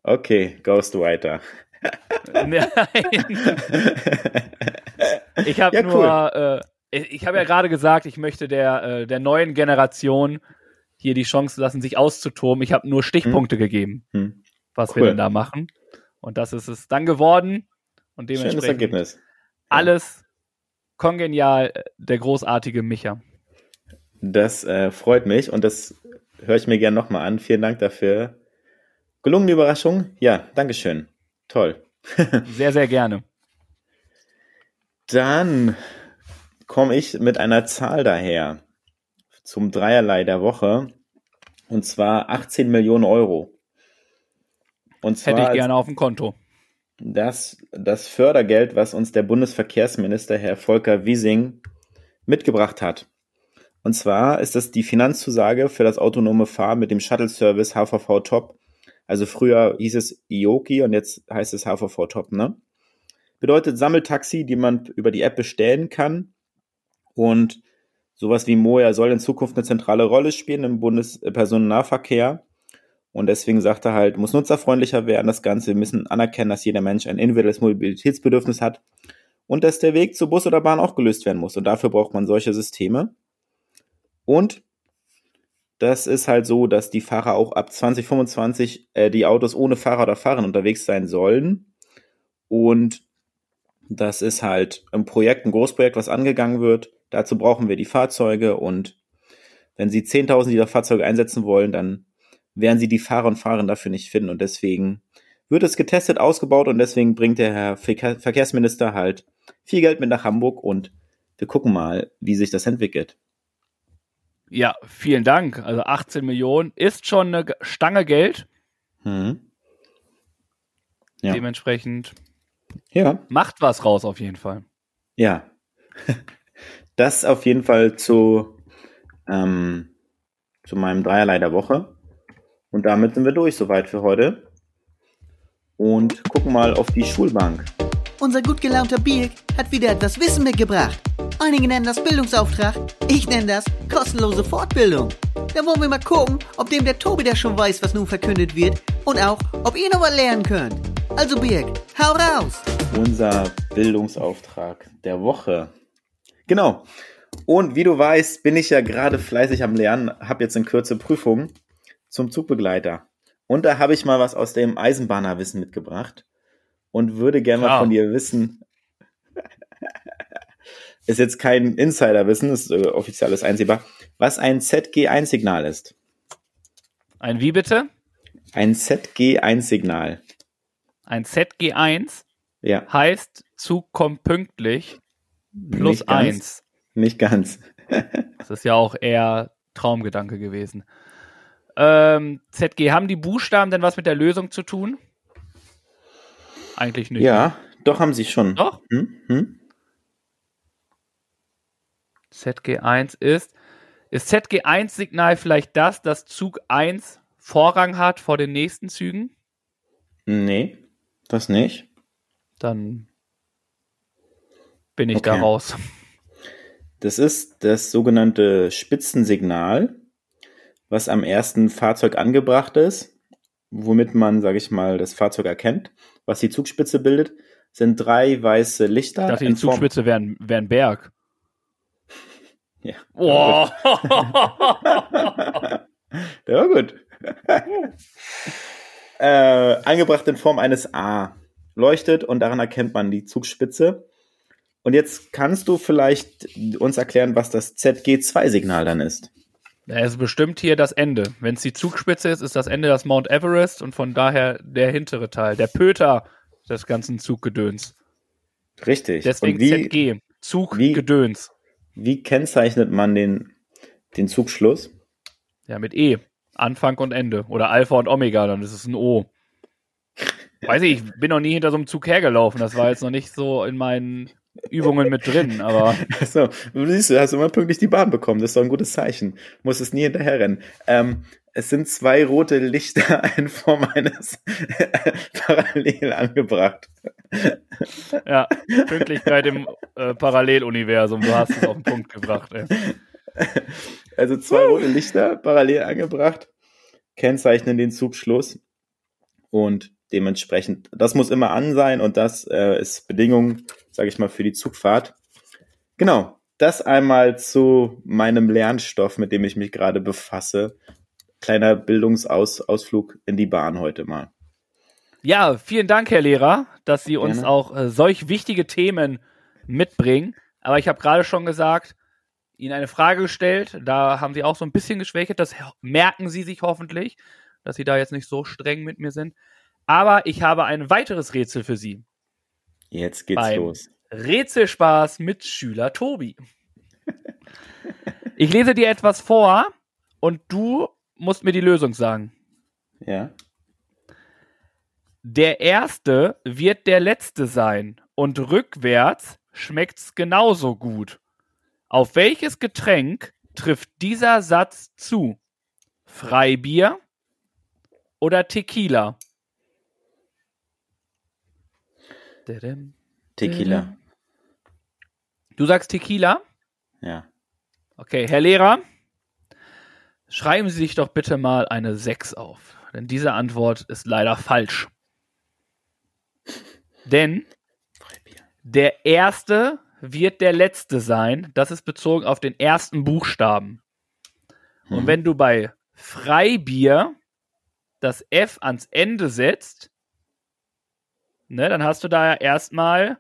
Okay, Ghostwriter. Nein. ich habe ja, nur, cool. äh, ich habe ja gerade gesagt, ich möchte der, äh, der neuen Generation hier die Chance lassen, sich auszutoben. Ich habe nur Stichpunkte hm. gegeben, hm. was cool. wir denn da machen. Und das ist es dann geworden. Und dementsprechend Schönes Ergebnis. Alles kongenial, äh, der großartige Micha. Das äh, freut mich und das höre ich mir gerne nochmal an. Vielen Dank dafür. Gelungene Überraschung? Ja, Dankeschön. Toll. sehr, sehr gerne. Dann komme ich mit einer Zahl daher zum Dreierlei der Woche. Und zwar 18 Millionen Euro. Und zwar Hätte ich gerne auf dem Konto. Das, das Fördergeld, was uns der Bundesverkehrsminister Herr Volker Wiesing mitgebracht hat. Und zwar ist das die Finanzzusage für das autonome Fahren mit dem Shuttle-Service HVV Top also früher hieß es Ioki und jetzt heißt es HVV Top, ne? Bedeutet Sammeltaxi, die man über die App bestellen kann. Und sowas wie Moja soll in Zukunft eine zentrale Rolle spielen im Bundespersonennahverkehr. Und deswegen sagt er halt, muss nutzerfreundlicher werden, das Ganze. Wir müssen anerkennen, dass jeder Mensch ein individuelles Mobilitätsbedürfnis hat und dass der Weg zu Bus oder Bahn auch gelöst werden muss. Und dafür braucht man solche Systeme. Und das ist halt so, dass die Fahrer auch ab 2025 äh, die Autos ohne Fahrer oder Fahrerin unterwegs sein sollen. Und das ist halt ein Projekt, ein Großprojekt, was angegangen wird. Dazu brauchen wir die Fahrzeuge und wenn Sie 10.000 dieser Fahrzeuge einsetzen wollen, dann werden Sie die Fahrer und Fahrerinnen dafür nicht finden. Und deswegen wird es getestet, ausgebaut und deswegen bringt der Herr Verkehrsminister halt viel Geld mit nach Hamburg und wir gucken mal, wie sich das entwickelt. Ja, vielen Dank. Also 18 Millionen ist schon eine Stange Geld. Mhm. Ja. Dementsprechend ja. macht was raus auf jeden Fall. Ja. Das auf jeden Fall zu, ähm, zu meinem Dreierlei der Woche. Und damit sind wir durch soweit für heute. Und gucken mal auf die Schulbank. Unser gut gelaunter Birk hat wieder etwas Wissen mitgebracht. Einige nennen das Bildungsauftrag, ich nenne das kostenlose Fortbildung. Da wollen wir mal gucken, ob dem der Tobi da schon weiß, was nun verkündet wird und auch, ob ihr noch was lernen könnt. Also Birg, hau raus! Unser Bildungsauftrag der Woche. Genau. Und wie du weißt, bin ich ja gerade fleißig am Lernen, habe jetzt in Kürze Prüfungen zum Zugbegleiter. Und da habe ich mal was aus dem Eisenbahnerwissen mitgebracht und würde gerne mal von dir wissen, ist jetzt kein Insiderwissen, ist äh, offizielles einsehbar, was ein ZG1-Signal ist. Ein wie bitte? Ein ZG1-Signal. Ein ZG1 ja. heißt Zug kommt pünktlich plus nicht 1. Nicht ganz. das ist ja auch eher Traumgedanke gewesen. Ähm, ZG, haben die Buchstaben denn was mit der Lösung zu tun? Eigentlich nicht. Ja, doch haben sie schon. Doch? Hm? Hm? ZG1 ist. Ist ZG1-Signal vielleicht das, dass Zug 1 Vorrang hat vor den nächsten Zügen? Nee, das nicht. Dann bin ich okay. da raus. Das ist das sogenannte Spitzensignal, was am ersten Fahrzeug angebracht ist, womit man, sage ich mal, das Fahrzeug erkennt, was die Zugspitze bildet, sind drei weiße Lichter. Ich dachte, die Zugspitze wäre ein Berg. Ja. Oh. Der war gut. äh, angebracht in Form eines A. Leuchtet und daran erkennt man die Zugspitze. Und jetzt kannst du vielleicht uns erklären, was das ZG2-Signal dann ist. Es ist bestimmt hier das Ende. Wenn es die Zugspitze ist, ist das Ende das Mount Everest und von daher der hintere Teil, der Pöter des ganzen Zuggedöns. Richtig. Deswegen wie, ZG, Zuggedöns. Wie kennzeichnet man den, den Zugschluss? Ja, mit E. Anfang und Ende. Oder Alpha und Omega, dann ist es ein O. Weiß ich, ich bin noch nie hinter so einem Zug hergelaufen. Das war jetzt noch nicht so in meinen Übungen mit drin, aber. So, du siehst, du hast immer pünktlich die Bahn bekommen. Das ist doch ein gutes Zeichen. Muss es nie hinterher rennen. Ähm, es sind zwei rote Lichter in Form eines parallel angebracht. Ja, Pünktlichkeit im äh, Paralleluniversum. Du hast es auf den Punkt gebracht. Ey. Also zwei rote Lichter parallel angebracht, kennzeichnen den Zugschluss und dementsprechend, das muss immer an sein und das äh, ist Bedingung, sage ich mal, für die Zugfahrt. Genau, das einmal zu meinem Lernstoff, mit dem ich mich gerade befasse. Kleiner Bildungsausflug in die Bahn heute mal. Ja, vielen Dank, Herr Lehrer, dass Sie uns Gerne. auch äh, solch wichtige Themen mitbringen. Aber ich habe gerade schon gesagt, Ihnen eine Frage gestellt. Da haben Sie auch so ein bisschen geschwächt. Das merken Sie sich hoffentlich, dass Sie da jetzt nicht so streng mit mir sind. Aber ich habe ein weiteres Rätsel für Sie. Jetzt geht's Beim los. Rätselspaß mit Schüler Tobi. ich lese dir etwas vor und du musst mir die Lösung sagen. Ja. Der erste wird der letzte sein und rückwärts schmeckt's genauso gut. Auf welches Getränk trifft dieser Satz zu? Freibier oder Tequila? Tequila. Du sagst Tequila? Ja. Okay, Herr Lehrer, schreiben Sie sich doch bitte mal eine 6 auf, denn diese Antwort ist leider falsch. Denn der erste wird der letzte sein. Das ist bezogen auf den ersten Buchstaben. Hm. Und wenn du bei Freibier das F ans Ende setzt, ne, dann hast du da ja erstmal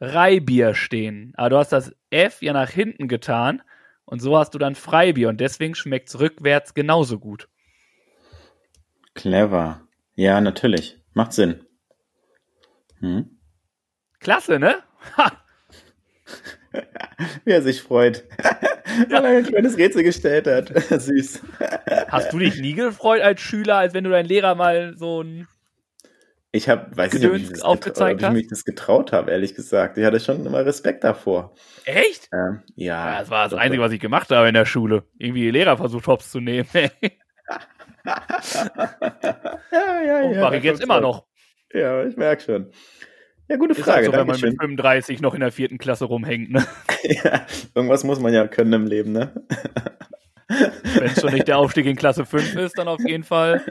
Reibier stehen. Aber du hast das F ja nach hinten getan und so hast du dann Freibier und deswegen schmeckt es rückwärts genauso gut. Clever. Ja, natürlich. Macht Sinn. Hm? Klasse, ne? Ha. Wie er sich freut. Weil er ein kleines Rätsel gestellt hat. Süß. Hast du dich nie gefreut als Schüler, als wenn du deinen Lehrer mal so ein ich habe, weiß nicht, ob ich, das aufgezeigt ob ich mich das getraut habe, ehrlich gesagt. Ich hatte schon immer Respekt davor. Echt? Ähm, ja. ja. Das war das Einzige, was ich gemacht habe in der Schule. Irgendwie Lehrer versucht, Hops zu nehmen. ja, ja, Und ja. mache ich jetzt immer noch. Ja, ich merke schon. Ja, gute Frage. Halt so, wenn man mit 35 noch in der vierten Klasse rumhängt, ne? ja, irgendwas muss man ja können im Leben, ne? wenn es schon nicht der Aufstieg in Klasse 5 ist, dann auf jeden Fall.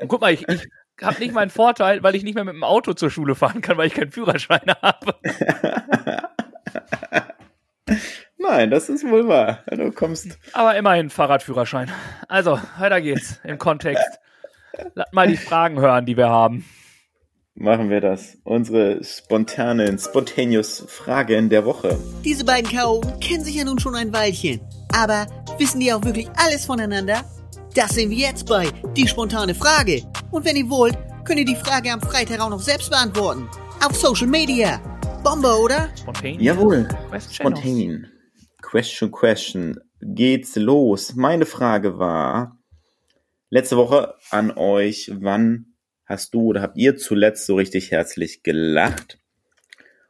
Und guck mal, ich, ich habe nicht meinen Vorteil, weil ich nicht mehr mit dem Auto zur Schule fahren kann, weil ich keinen Führerschein habe. Nein, das ist wohl wahr. Du kommst. Aber immerhin Fahrradführerschein. Also, weiter geht's im Kontext. Lass mal die Fragen hören, die wir haben. Machen wir das. Unsere spontanen, spontaneous Fragen der Woche. Diese beiden Chaoten kennen sich ja nun schon ein Weilchen. Aber wissen die auch wirklich alles voneinander? Das sehen wir jetzt bei Die spontane Frage. Und wenn ihr wollt, könnt ihr die Frage am Freitag auch noch selbst beantworten. Auf Social Media. Bombe, oder? Spontan. Jawohl. Spontan. Question, question. Geht's los. Meine Frage war letzte Woche an euch, wann hast du oder habt ihr zuletzt so richtig herzlich gelacht?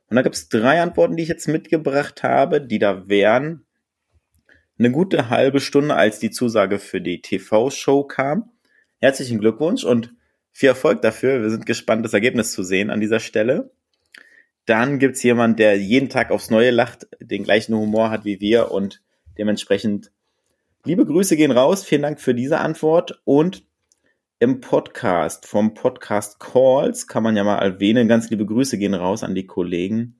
Und da gibt es drei Antworten, die ich jetzt mitgebracht habe, die da wären, eine gute halbe Stunde, als die Zusage für die TV-Show kam. Herzlichen Glückwunsch und viel Erfolg dafür. Wir sind gespannt, das Ergebnis zu sehen an dieser Stelle. Dann gibt's jemand, der jeden Tag aufs Neue lacht, den gleichen Humor hat wie wir und dementsprechend liebe Grüße gehen raus. Vielen Dank für diese Antwort und im Podcast vom Podcast Calls kann man ja mal erwähnen. Ganz liebe Grüße gehen raus an die Kollegen.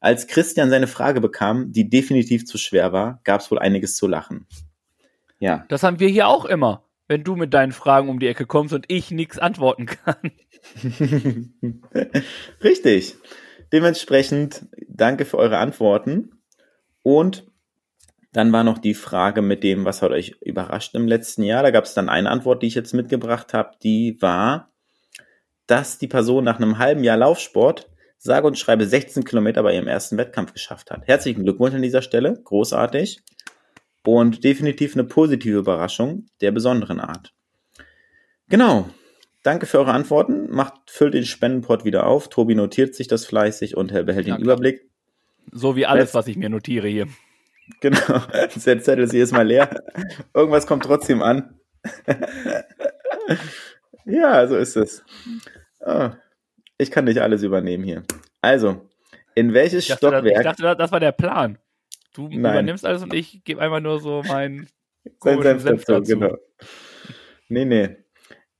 Als Christian seine Frage bekam, die definitiv zu schwer war, gab es wohl einiges zu lachen. Ja. Das haben wir hier auch immer, wenn du mit deinen Fragen um die Ecke kommst und ich nichts antworten kann. Richtig. Dementsprechend danke für eure Antworten. Und dann war noch die Frage mit dem, was hat euch überrascht im letzten Jahr. Da gab es dann eine Antwort, die ich jetzt mitgebracht habe, die war, dass die Person nach einem halben Jahr Laufsport sage und schreibe 16 Kilometer bei ihrem ersten Wettkampf geschafft hat. Herzlichen Glückwunsch an dieser Stelle, großartig und definitiv eine positive Überraschung der besonderen Art. Genau, danke für eure Antworten. Macht, füllt den Spendenport wieder auf. Tobi notiert sich das fleißig und behält den Überblick. So wie alles, was ich mir notiere hier. Genau. Der Zettel ist jedes Mal leer. Irgendwas kommt trotzdem an. ja, so ist es. Oh, ich kann nicht alles übernehmen hier. Also, in welches ich dachte, Stockwerk? Ich dachte, das war der Plan. Du Nein. übernimmst alles und ich gebe einfach nur so meinen Sein Senf dazu, dazu. Genau. Nee, nee.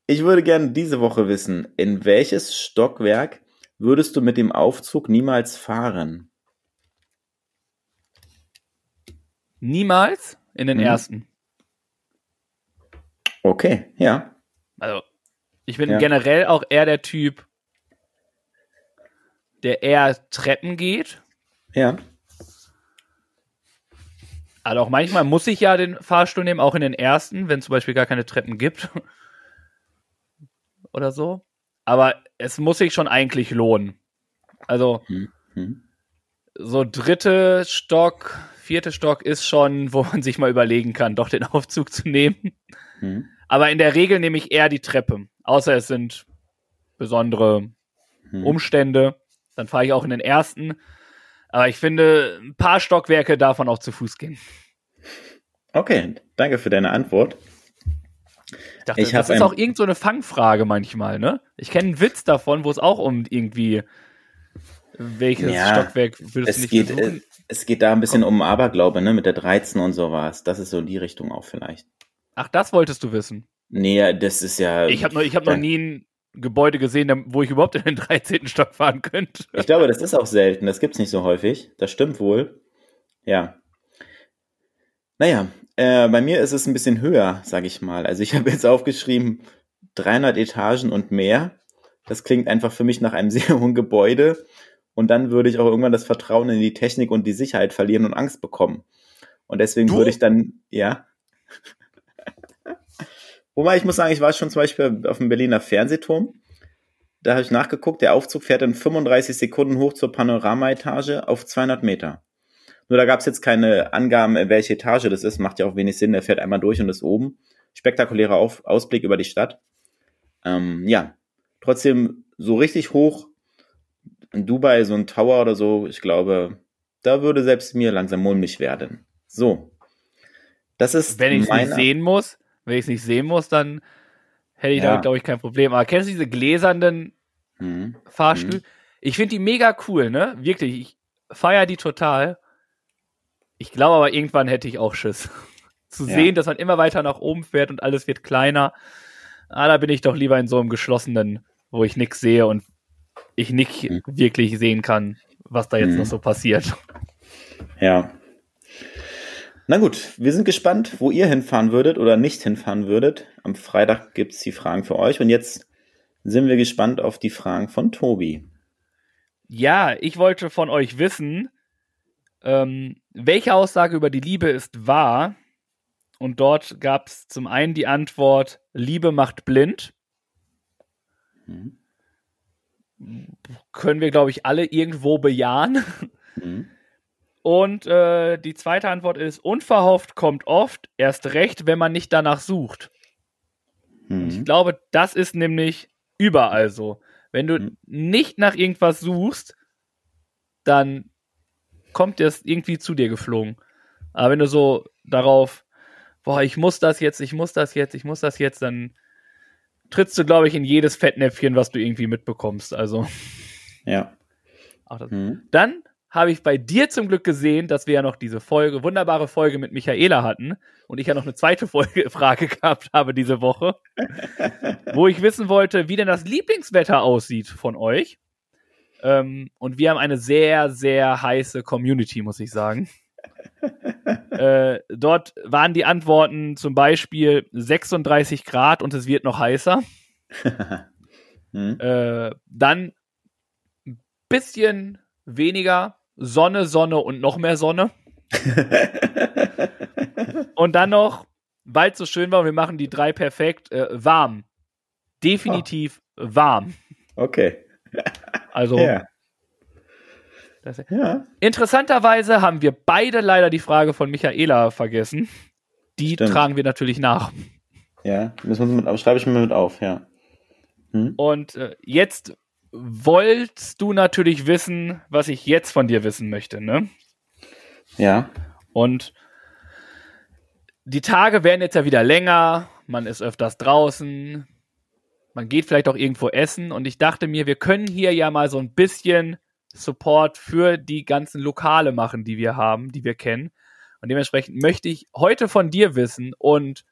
Ich würde gerne diese Woche wissen, in welches Stockwerk würdest du mit dem Aufzug niemals fahren? Niemals in den hm. ersten. Okay, ja. Also, ich bin ja. generell auch eher der Typ, der eher Treppen geht. Ja. Also auch manchmal muss ich ja den Fahrstuhl nehmen, auch in den ersten, wenn es zum Beispiel gar keine Treppen gibt. Oder so. Aber es muss sich schon eigentlich lohnen. Also, hm. Hm. so dritte Stock, vierte Stock ist schon, wo man sich mal überlegen kann, doch den Aufzug zu nehmen. Hm. Aber in der Regel nehme ich eher die Treppe. Außer es sind besondere hm. Umstände. Dann fahre ich auch in den ersten. Aber ich finde, ein paar Stockwerke davon auch zu Fuß gehen. Okay, danke für deine Antwort. Ich dachte, ich das ist auch irgend so eine Fangfrage manchmal, ne? Ich kenne einen Witz davon, wo es auch um irgendwie welches ja, Stockwerk würdest du nicht geht, besuchen? Es geht da ein bisschen Komm. um Aberglaube, ne? Mit der 13 und sowas. Das ist so in die Richtung auch vielleicht. Ach, das wolltest du wissen? Nee, das ist ja. Ich habe noch, hab noch nie ein Gebäude gesehen, wo ich überhaupt in den 13. Stock fahren könnte. Ich glaube, das ist auch selten. Das gibt's nicht so häufig. Das stimmt wohl. Ja. Naja, äh, bei mir ist es ein bisschen höher, sage ich mal. Also ich habe jetzt aufgeschrieben 300 Etagen und mehr. Das klingt einfach für mich nach einem sehr hohen Gebäude. Und dann würde ich auch irgendwann das Vertrauen in die Technik und die Sicherheit verlieren und Angst bekommen. Und deswegen du? würde ich dann, ja. Wobei ich muss sagen, ich war schon zum Beispiel auf dem Berliner Fernsehturm. Da habe ich nachgeguckt, der Aufzug fährt in 35 Sekunden hoch zur Panoramaetage auf 200 Meter. Nur da gab es jetzt keine Angaben, welche Etage das ist. Macht ja auch wenig Sinn. Der fährt einmal durch und ist oben. Spektakulärer Auf Ausblick über die Stadt. Ähm, ja, trotzdem so richtig hoch in Dubai, so ein Tower oder so, ich glaube, da würde selbst mir langsam mulmig werden. So. Das ist Wenn ich es nicht sehen muss, wenn ich es nicht sehen muss, dann hätte ich ja. damit, glaube ich, kein Problem. Aber kennst du diese gläsernen hm. Fahrstühle? Hm. Ich finde die mega cool, ne? Wirklich. Ich feiere die total. Ich glaube aber, irgendwann hätte ich auch Schiss. Zu ja. sehen, dass man immer weiter nach oben fährt und alles wird kleiner. Ah, da bin ich doch lieber in so einem geschlossenen, wo ich nichts sehe und ich nicht hm. wirklich sehen kann, was da jetzt noch so passiert. Ja, na gut, wir sind gespannt, wo ihr hinfahren würdet oder nicht hinfahren würdet. Am Freitag gibt's die Fragen für euch und jetzt sind wir gespannt auf die Fragen von Tobi. Ja, ich wollte von euch wissen, ähm, welche Aussage über die Liebe ist wahr? Und dort gab es zum einen die Antwort, Liebe macht blind. Mhm. Können wir, glaube ich, alle irgendwo bejahen. Mhm. Und äh, die zweite Antwort ist, unverhofft kommt oft, erst recht, wenn man nicht danach sucht. Mhm. Ich glaube, das ist nämlich überall so. Wenn du mhm. nicht nach irgendwas suchst, dann kommt es irgendwie zu dir geflogen. Aber wenn du so darauf, boah, ich muss das jetzt, ich muss das jetzt, ich muss das jetzt, dann trittst du, glaube ich, in jedes Fettnäpfchen, was du irgendwie mitbekommst. Also. Ja. Mhm. Dann habe ich bei dir zum Glück gesehen, dass wir ja noch diese Folge, wunderbare Folge mit Michaela hatten und ich ja noch eine zweite Folge, Frage gehabt habe diese Woche, wo ich wissen wollte, wie denn das Lieblingswetter aussieht von euch. Ähm, und wir haben eine sehr, sehr heiße Community, muss ich sagen. äh, dort waren die Antworten zum Beispiel 36 Grad und es wird noch heißer. hm. äh, dann ein bisschen weniger Sonne, Sonne und noch mehr Sonne. und dann noch, weil es so schön war, wir machen die drei perfekt, äh, warm. Definitiv oh. warm. Okay. Also. Ja. Das, ja. Interessanterweise haben wir beide leider die Frage von Michaela vergessen. Die Stimmt. tragen wir natürlich nach. Ja, müssen wir mit, schreibe ich mir mit auf, ja. Hm? Und äh, jetzt wolltest du natürlich wissen, was ich jetzt von dir wissen möchte, ne? Ja. Und die Tage werden jetzt ja wieder länger, man ist öfters draußen, man geht vielleicht auch irgendwo essen und ich dachte mir, wir können hier ja mal so ein bisschen Support für die ganzen Lokale machen, die wir haben, die wir kennen. Und dementsprechend möchte ich heute von dir wissen und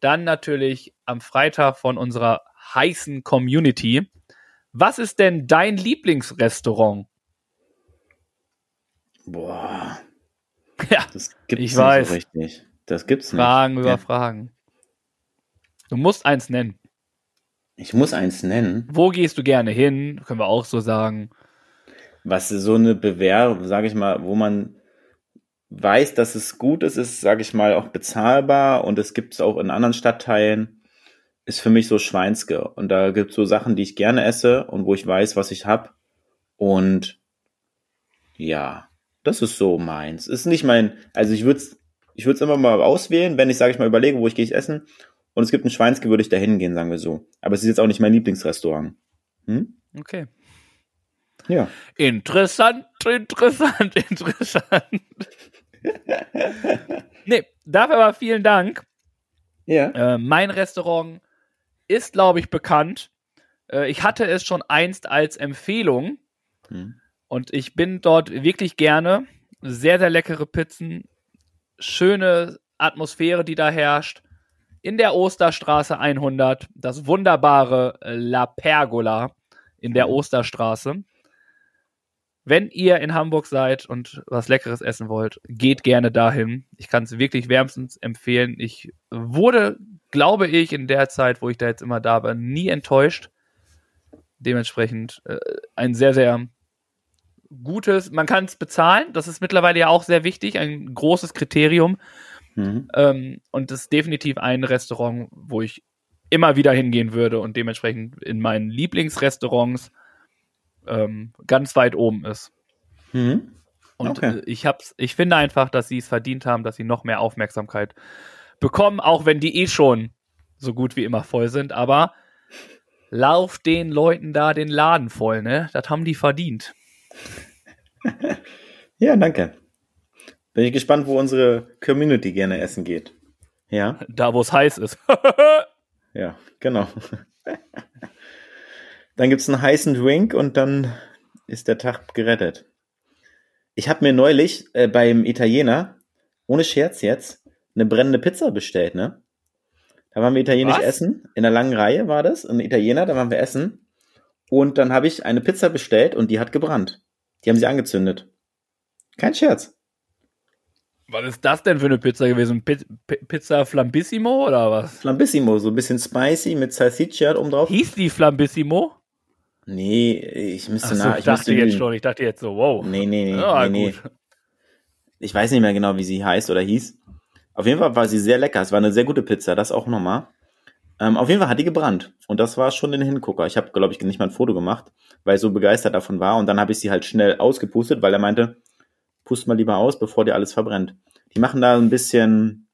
dann natürlich am Freitag von unserer heißen Community. Was ist denn dein Lieblingsrestaurant? Boah. Ja, das gibt's ich weiß. So richtig. Das gibt's Fragen nicht. über ja. Fragen. Du musst eins nennen. Ich muss eins nennen. Wo gehst du gerne hin? Können wir auch so sagen. Was so eine Bewehr, sage ich mal, wo man weiß, dass es gut ist, ist, sage ich mal, auch bezahlbar und es gibt es auch in anderen Stadtteilen, ist für mich so Schweinske. Und da gibt es so Sachen, die ich gerne esse und wo ich weiß, was ich habe. Und ja, das ist so meins. Ist nicht mein, also ich würde es ich würd's immer mal auswählen, wenn ich, sage ich mal, überlege, wo ich gehe ich essen. Und es gibt ein Schweinske, würde ich da hingehen, sagen wir so. Aber es ist jetzt auch nicht mein Lieblingsrestaurant. Hm? Okay. Ja. Interessant, interessant, interessant. nee, dafür aber vielen Dank. Ja. Äh, mein Restaurant ist, glaube ich, bekannt. Äh, ich hatte es schon einst als Empfehlung. Hm. Und ich bin dort wirklich gerne. Sehr, sehr leckere Pizzen. Schöne Atmosphäre, die da herrscht. In der Osterstraße 100. Das wunderbare La Pergola in der Osterstraße. Wenn ihr in Hamburg seid und was Leckeres essen wollt, geht gerne dahin. Ich kann es wirklich wärmstens empfehlen. Ich wurde, glaube ich, in der Zeit, wo ich da jetzt immer da war, nie enttäuscht. Dementsprechend äh, ein sehr, sehr gutes, man kann es bezahlen, das ist mittlerweile ja auch sehr wichtig, ein großes Kriterium. Mhm. Ähm, und das ist definitiv ein Restaurant, wo ich immer wieder hingehen würde und dementsprechend in meinen Lieblingsrestaurants ähm, ganz weit oben ist. Mhm. Und okay. äh, ich hab's, ich finde einfach, dass sie es verdient haben, dass sie noch mehr Aufmerksamkeit bekommen, auch wenn die eh schon so gut wie immer voll sind, aber lauf den Leuten da den Laden voll, ne? Das haben die verdient. ja, danke. Bin ich gespannt, wo unsere Community gerne essen geht. Ja. Da, wo es heiß ist. ja, genau. Dann gibt es einen heißen Drink und dann ist der Tag gerettet. Ich habe mir neulich äh, beim Italiener, ohne Scherz jetzt, eine brennende Pizza bestellt, ne? Da waren wir italienisch Was? essen. In der langen Reihe war das, ein Italiener, da waren wir essen. Und dann habe ich eine Pizza bestellt und die hat gebrannt. Die haben sie angezündet. Kein Scherz. Was ist das denn für eine Pizza gewesen? P Pizza Flambissimo oder was? Flambissimo, so ein bisschen spicy mit Salsiccia oben drauf. Hieß die Flambissimo? Nee, ich müsste nach. Ich dachte jetzt schon, ich dachte jetzt so, wow. Nee, nee, nee, ja, nee, nee. Ich weiß nicht mehr genau, wie sie heißt oder hieß. Auf jeden Fall war sie sehr lecker. Es war eine sehr gute Pizza, das auch nochmal. Ähm, auf jeden Fall hat die gebrannt. Und das war schon ein Hingucker. Ich habe, glaube ich, nicht mal ein Foto gemacht, weil ich so begeistert davon war. Und dann habe ich sie halt schnell ausgepustet, weil er meinte, pust mal lieber aus, bevor dir alles verbrennt. Die machen da ein bisschen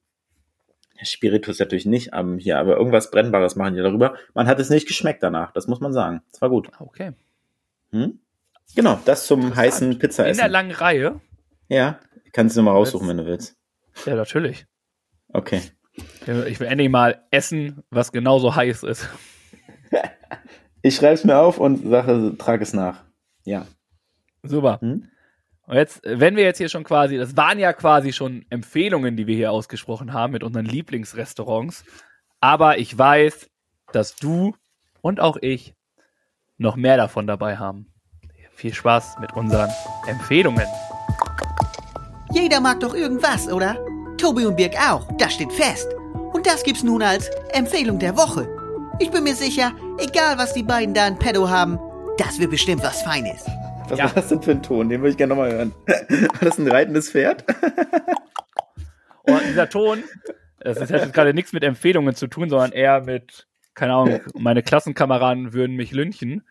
Spiritus natürlich nicht ähm, hier, aber irgendwas Brennbares machen die darüber. Man hat es nicht geschmeckt danach, das muss man sagen. Es war gut. Okay. Hm? Genau, das zum heißen Pizza essen. In der langen Reihe? Ja, kannst du mal raussuchen, wenn du willst. Ja, natürlich. Okay. Ich will endlich mal essen, was genauso heiß ist. ich schreibe es mir auf und sage, trage es nach. Ja. Super. Hm? Und jetzt, wenn wir jetzt hier schon quasi, das waren ja quasi schon Empfehlungen, die wir hier ausgesprochen haben mit unseren Lieblingsrestaurants. Aber ich weiß, dass du und auch ich noch mehr davon dabei haben. Viel Spaß mit unseren Empfehlungen. Jeder mag doch irgendwas, oder? Tobi und Birg auch, das steht fest. Und das gibt's nun als Empfehlung der Woche. Ich bin mir sicher, egal was die beiden da in Pedo haben, das wird bestimmt was Feines. Was ja. war das denn für ein Ton? Den würde ich gerne nochmal hören. War das ein reitendes Pferd? Und dieser Ton, das hat jetzt gerade nichts mit Empfehlungen zu tun, sondern eher mit, keine Ahnung, meine Klassenkameraden würden mich lynchen.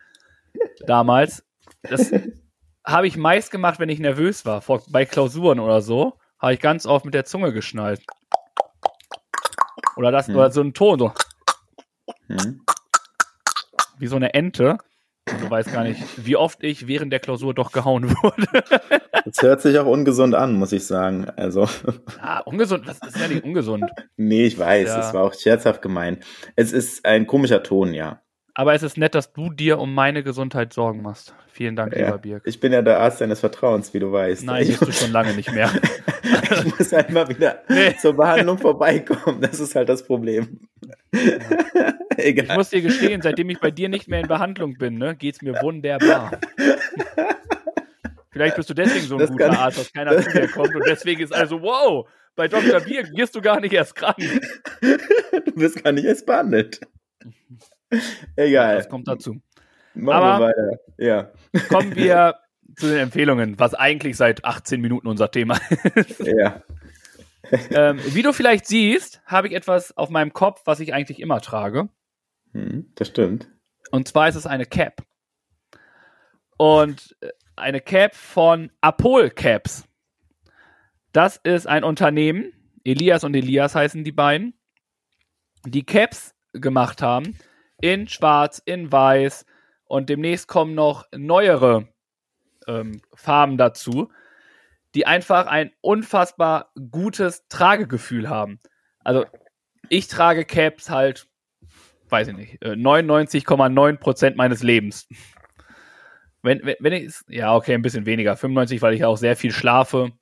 Damals. Das habe ich meist gemacht, wenn ich nervös war. Vor, bei Klausuren oder so, habe ich ganz oft mit der Zunge geschnallt. Oder das, hm. oder so ein Ton, so. Hm. wie so eine Ente. Du weißt gar nicht, wie oft ich während der Klausur doch gehauen wurde. Das hört sich auch ungesund an, muss ich sagen. Also. Ah, ungesund, das ist ja nicht ungesund. Nee, ich weiß, es ja. war auch scherzhaft gemeint. Es ist ein komischer Ton, ja. Aber es ist nett, dass du dir um meine Gesundheit Sorgen machst. Vielen Dank, ja, lieber Birk. Ich bin ja der Arzt deines Vertrauens, wie du weißt. Nein, bist du schon lange nicht mehr. ich muss einmal wieder nee. zur Behandlung vorbeikommen. Das ist halt das Problem. Ja. Egal. Ich muss dir gestehen, seitdem ich bei dir nicht mehr in Behandlung bin, ne, es mir wunderbar. Vielleicht bist du deswegen so ein das guter Arzt, dass keiner zu dir kommt und deswegen ist also, wow, bei Dr. Birk wirst du gar nicht erst krank. Du wirst gar nicht erst behandelt. Egal. Das kommt dazu. Machen Aber wir weiter. Ja. Kommen wir zu den Empfehlungen, was eigentlich seit 18 Minuten unser Thema ist. Ja. ähm, wie du vielleicht siehst, habe ich etwas auf meinem Kopf, was ich eigentlich immer trage. Hm, das stimmt. Und zwar ist es eine Cap. Und äh, eine Cap von Apol Caps. Das ist ein Unternehmen, Elias und Elias heißen die beiden, die Caps gemacht haben, in Schwarz, in Weiß und demnächst kommen noch neuere ähm, Farben dazu, die einfach ein unfassbar gutes Tragegefühl haben. Also ich trage Caps halt, weiß ich nicht, 99,9% äh, meines Lebens. Wenn, wenn, wenn ich, ja, okay, ein bisschen weniger, 95, weil ich auch sehr viel schlafe.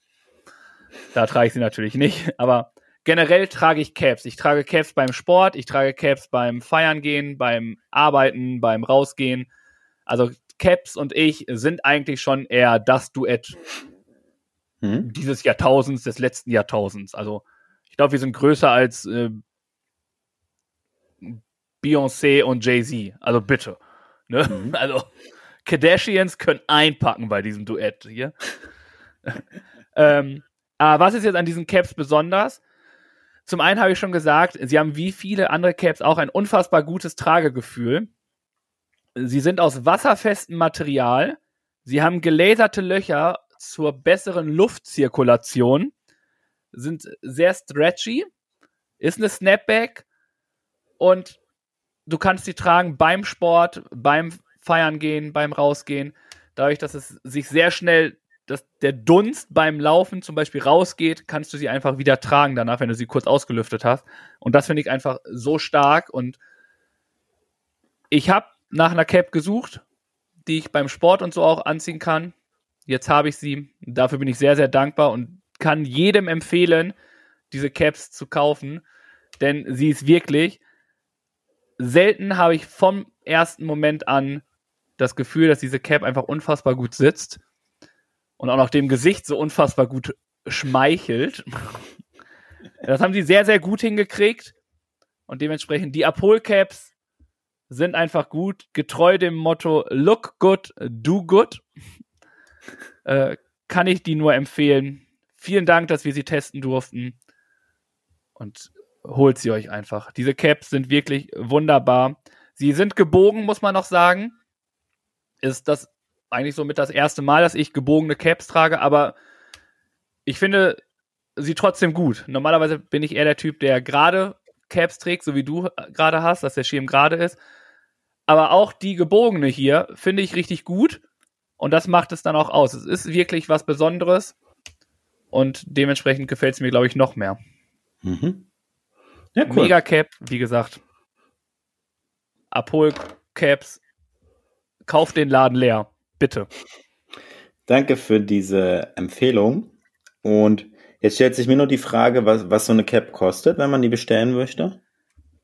Da trage ich sie natürlich nicht, aber generell trage ich Caps. Ich trage Caps beim Sport, ich trage Caps beim Feiern gehen, beim Arbeiten, beim Rausgehen. Also Caps und ich sind eigentlich schon eher das Duett hm? dieses Jahrtausends, des letzten Jahrtausends. Also ich glaube, wir sind größer als äh, Beyoncé und Jay-Z. Also bitte. Ne? Mhm. Also Kardashians können einpacken bei diesem Duett hier. ähm, aber was ist jetzt an diesen Caps besonders? Zum einen habe ich schon gesagt, sie haben wie viele andere Caps auch ein unfassbar gutes Tragegefühl. Sie sind aus wasserfestem Material. Sie haben gelaserte Löcher zur besseren Luftzirkulation. Sind sehr stretchy. Ist eine Snapback. Und du kannst sie tragen beim Sport, beim Feiern gehen, beim Rausgehen. Dadurch, dass es sich sehr schnell dass der Dunst beim Laufen zum Beispiel rausgeht, kannst du sie einfach wieder tragen danach, wenn du sie kurz ausgelüftet hast. Und das finde ich einfach so stark. Und ich habe nach einer Cap gesucht, die ich beim Sport und so auch anziehen kann. Jetzt habe ich sie. Dafür bin ich sehr, sehr dankbar und kann jedem empfehlen, diese Caps zu kaufen. Denn sie ist wirklich. Selten habe ich vom ersten Moment an das Gefühl, dass diese Cap einfach unfassbar gut sitzt und auch noch dem Gesicht so unfassbar gut schmeichelt. Das haben sie sehr, sehr gut hingekriegt. Und dementsprechend die Apol-Caps sind einfach gut, getreu dem Motto Look good, do good. Äh, kann ich die nur empfehlen. Vielen Dank, dass wir sie testen durften. Und holt sie euch einfach. Diese Caps sind wirklich wunderbar. Sie sind gebogen, muss man noch sagen. Ist das eigentlich so mit das erste Mal, dass ich gebogene Caps trage, aber ich finde sie trotzdem gut. Normalerweise bin ich eher der Typ, der gerade Caps trägt, so wie du gerade hast, dass der Schirm gerade ist. Aber auch die gebogene hier finde ich richtig gut und das macht es dann auch aus. Es ist wirklich was Besonderes und dementsprechend gefällt es mir, glaube ich, noch mehr. Mhm. Ja, cool. Mega Cap, wie gesagt. Apol Caps, kauft den Laden leer. Bitte. Danke für diese Empfehlung. Und jetzt stellt sich mir nur die Frage, was, was so eine Cap kostet, wenn man die bestellen möchte.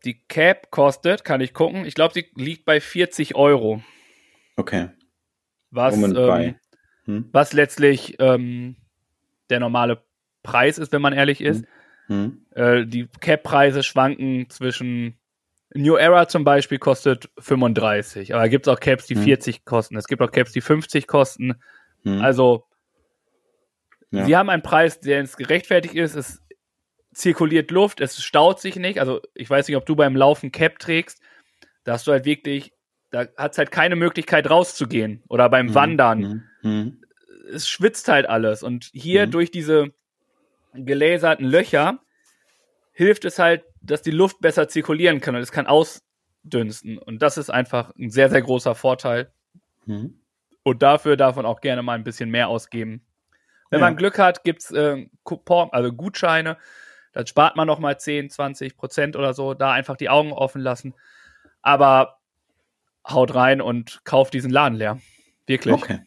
Die Cap kostet, kann ich gucken, ich glaube, sie liegt bei 40 Euro. Okay. Was, ähm, hm? was letztlich ähm, der normale Preis ist, wenn man ehrlich ist. Hm. Hm. Äh, die Cap-Preise schwanken zwischen New Era zum Beispiel kostet 35, aber gibt es auch Caps, die hm. 40 kosten. Es gibt auch Caps, die 50 kosten. Hm. Also, ja. sie haben einen Preis, der ins gerechtfertigt ist. Es zirkuliert Luft, es staut sich nicht. Also, ich weiß nicht, ob du beim Laufen Cap trägst. Da hast du halt wirklich, da hat es halt keine Möglichkeit rauszugehen. Oder beim hm. Wandern. Hm. hm. Es schwitzt halt alles. Und hier hm. durch diese gelaserten Löcher hilft es halt, dass die Luft besser zirkulieren kann und es kann aus, ausdünsten. Und das ist einfach ein sehr, sehr großer Vorteil. Mhm. Und dafür darf man auch gerne mal ein bisschen mehr ausgeben. Wenn ja. man Glück hat, gibt's äh, Coupon, also Gutscheine. Dann spart man noch mal 10, 20 Prozent oder so. Da einfach die Augen offen lassen. Aber haut rein und kauft diesen Laden leer. Wirklich. Okay.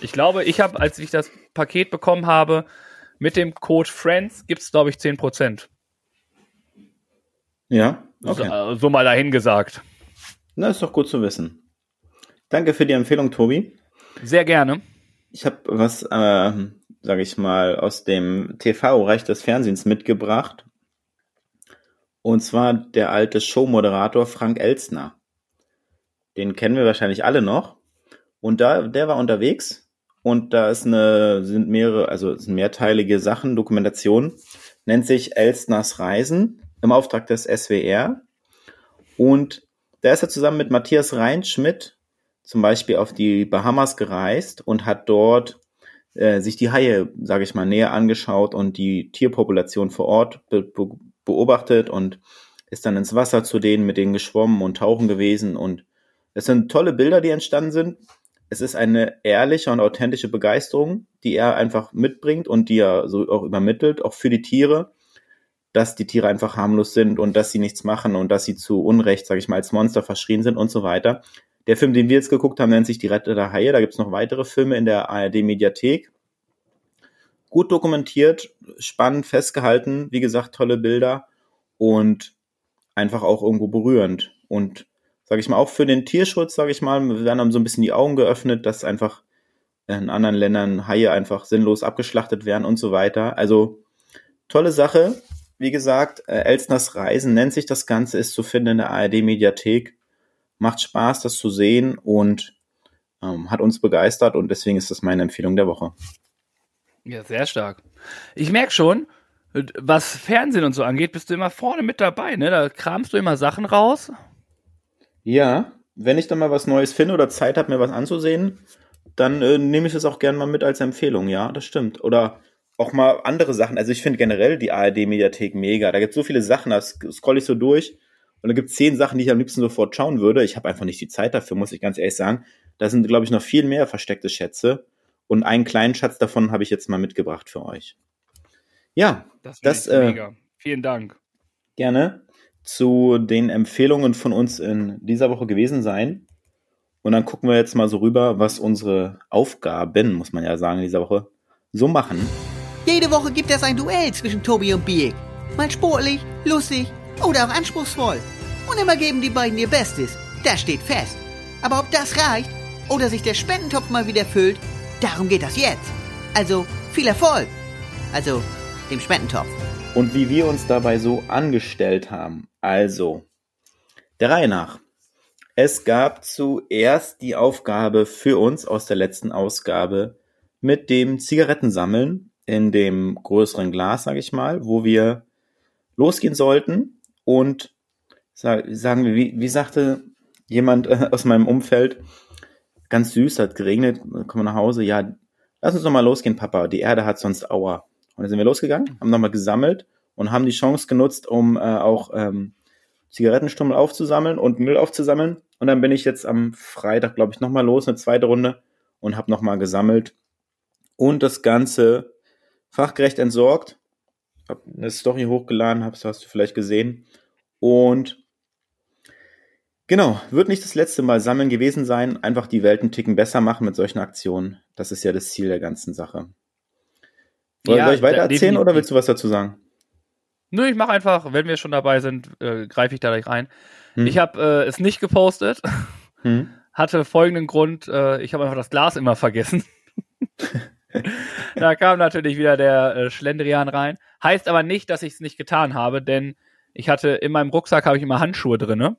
Ich glaube, ich habe, als ich das Paket bekommen habe, mit dem Code FRIENDS gibt es, glaube ich, 10 Prozent. Ja, okay. So, so mal dahingesagt. Na, ist doch gut zu wissen. Danke für die Empfehlung, Tobi. Sehr gerne. Ich habe was, äh, sage ich mal, aus dem TV-Reich des Fernsehens mitgebracht. Und zwar der alte Showmoderator Frank Elstner. Den kennen wir wahrscheinlich alle noch. Und da, der war unterwegs und da ist eine, sind mehrere, also sind mehrteilige Sachen, Dokumentation, nennt sich Elstners Reisen im Auftrag des SWR. Und da ist er zusammen mit Matthias Reinschmidt zum Beispiel auf die Bahamas gereist und hat dort äh, sich die Haie, sage ich mal, näher angeschaut und die Tierpopulation vor Ort be be beobachtet und ist dann ins Wasser zu denen, mit denen geschwommen und tauchen gewesen. Und es sind tolle Bilder, die entstanden sind. Es ist eine ehrliche und authentische Begeisterung, die er einfach mitbringt und die er so auch übermittelt, auch für die Tiere, dass die Tiere einfach harmlos sind und dass sie nichts machen und dass sie zu Unrecht, sage ich mal, als Monster verschrien sind und so weiter. Der Film, den wir jetzt geguckt haben, nennt sich Die Retter der Haie. Da gibt's noch weitere Filme in der ARD-Mediathek. Gut dokumentiert, spannend festgehalten, wie gesagt, tolle Bilder und einfach auch irgendwo berührend. Und sage ich mal, auch für den Tierschutz, sage ich mal, wir werden dann so ein bisschen die Augen geöffnet, dass einfach in anderen Ländern Haie einfach sinnlos abgeschlachtet werden und so weiter. Also tolle Sache. Wie gesagt, äh, Elsners Reisen nennt sich das Ganze, ist zu finden in der ARD-Mediathek macht Spaß, das zu sehen und ähm, hat uns begeistert und deswegen ist das meine Empfehlung der Woche. Ja, sehr stark. Ich merke schon, was Fernsehen und so angeht, bist du immer vorne mit dabei, ne? Da kramst du immer Sachen raus. Ja, wenn ich dann mal was Neues finde oder Zeit habe, mir was anzusehen, dann äh, nehme ich das auch gerne mal mit als Empfehlung, ja, das stimmt. Oder auch mal andere Sachen. Also ich finde generell die ARD-Mediathek mega. Da gibt es so viele Sachen, da scroll ich so durch und da gibt es zehn Sachen, die ich am liebsten sofort schauen würde. Ich habe einfach nicht die Zeit dafür, muss ich ganz ehrlich sagen. Da sind, glaube ich, noch viel mehr versteckte Schätze. Und einen kleinen Schatz davon habe ich jetzt mal mitgebracht für euch. Ja, das, das äh, mega. Vielen Dank. Gerne zu den Empfehlungen von uns in dieser Woche gewesen sein. Und dann gucken wir jetzt mal so rüber, was unsere Aufgaben, muss man ja sagen, in dieser Woche so machen. Jede Woche gibt es ein Duell zwischen Tobi und Biek. Mal sportlich, lustig oder auch anspruchsvoll. Und immer geben die beiden ihr Bestes. Das steht fest. Aber ob das reicht oder sich der Spendentopf mal wieder füllt, darum geht das jetzt. Also viel Erfolg. Also dem Spendentopf. Und wie wir uns dabei so angestellt haben. Also, der Reihe nach. Es gab zuerst die Aufgabe für uns aus der letzten Ausgabe mit dem Zigarettensammeln in dem größeren Glas, sage ich mal, wo wir losgehen sollten und sagen wir, wie, wie sagte jemand äh, aus meinem Umfeld, ganz süß, hat geregnet, kommen nach Hause, ja, lass uns doch mal losgehen, Papa, die Erde hat sonst Aua. Und dann sind wir losgegangen, haben nochmal gesammelt und haben die Chance genutzt, um äh, auch ähm, Zigarettenstummel aufzusammeln und Müll aufzusammeln. Und dann bin ich jetzt am Freitag, glaube ich, nochmal los, eine zweite Runde und habe nochmal gesammelt und das Ganze fachgerecht entsorgt. Hab eine Story hochgeladen, hast, hast du vielleicht gesehen. Und genau, wird nicht das letzte Mal sammeln gewesen sein. Einfach die Welt einen Ticken besser machen mit solchen Aktionen. Das ist ja das Ziel der ganzen Sache. Ja, Soll ich weiter erzählen oder willst du was dazu sagen? Nö, ich mache einfach, wenn wir schon dabei sind, äh, greife ich da gleich rein. Hm. Ich habe äh, es nicht gepostet. Hm. Hatte folgenden Grund, äh, ich habe einfach das Glas immer vergessen. da kam natürlich wieder der äh, Schlendrian rein. Heißt aber nicht, dass ich es nicht getan habe, denn ich hatte in meinem Rucksack habe ich immer Handschuhe drinne.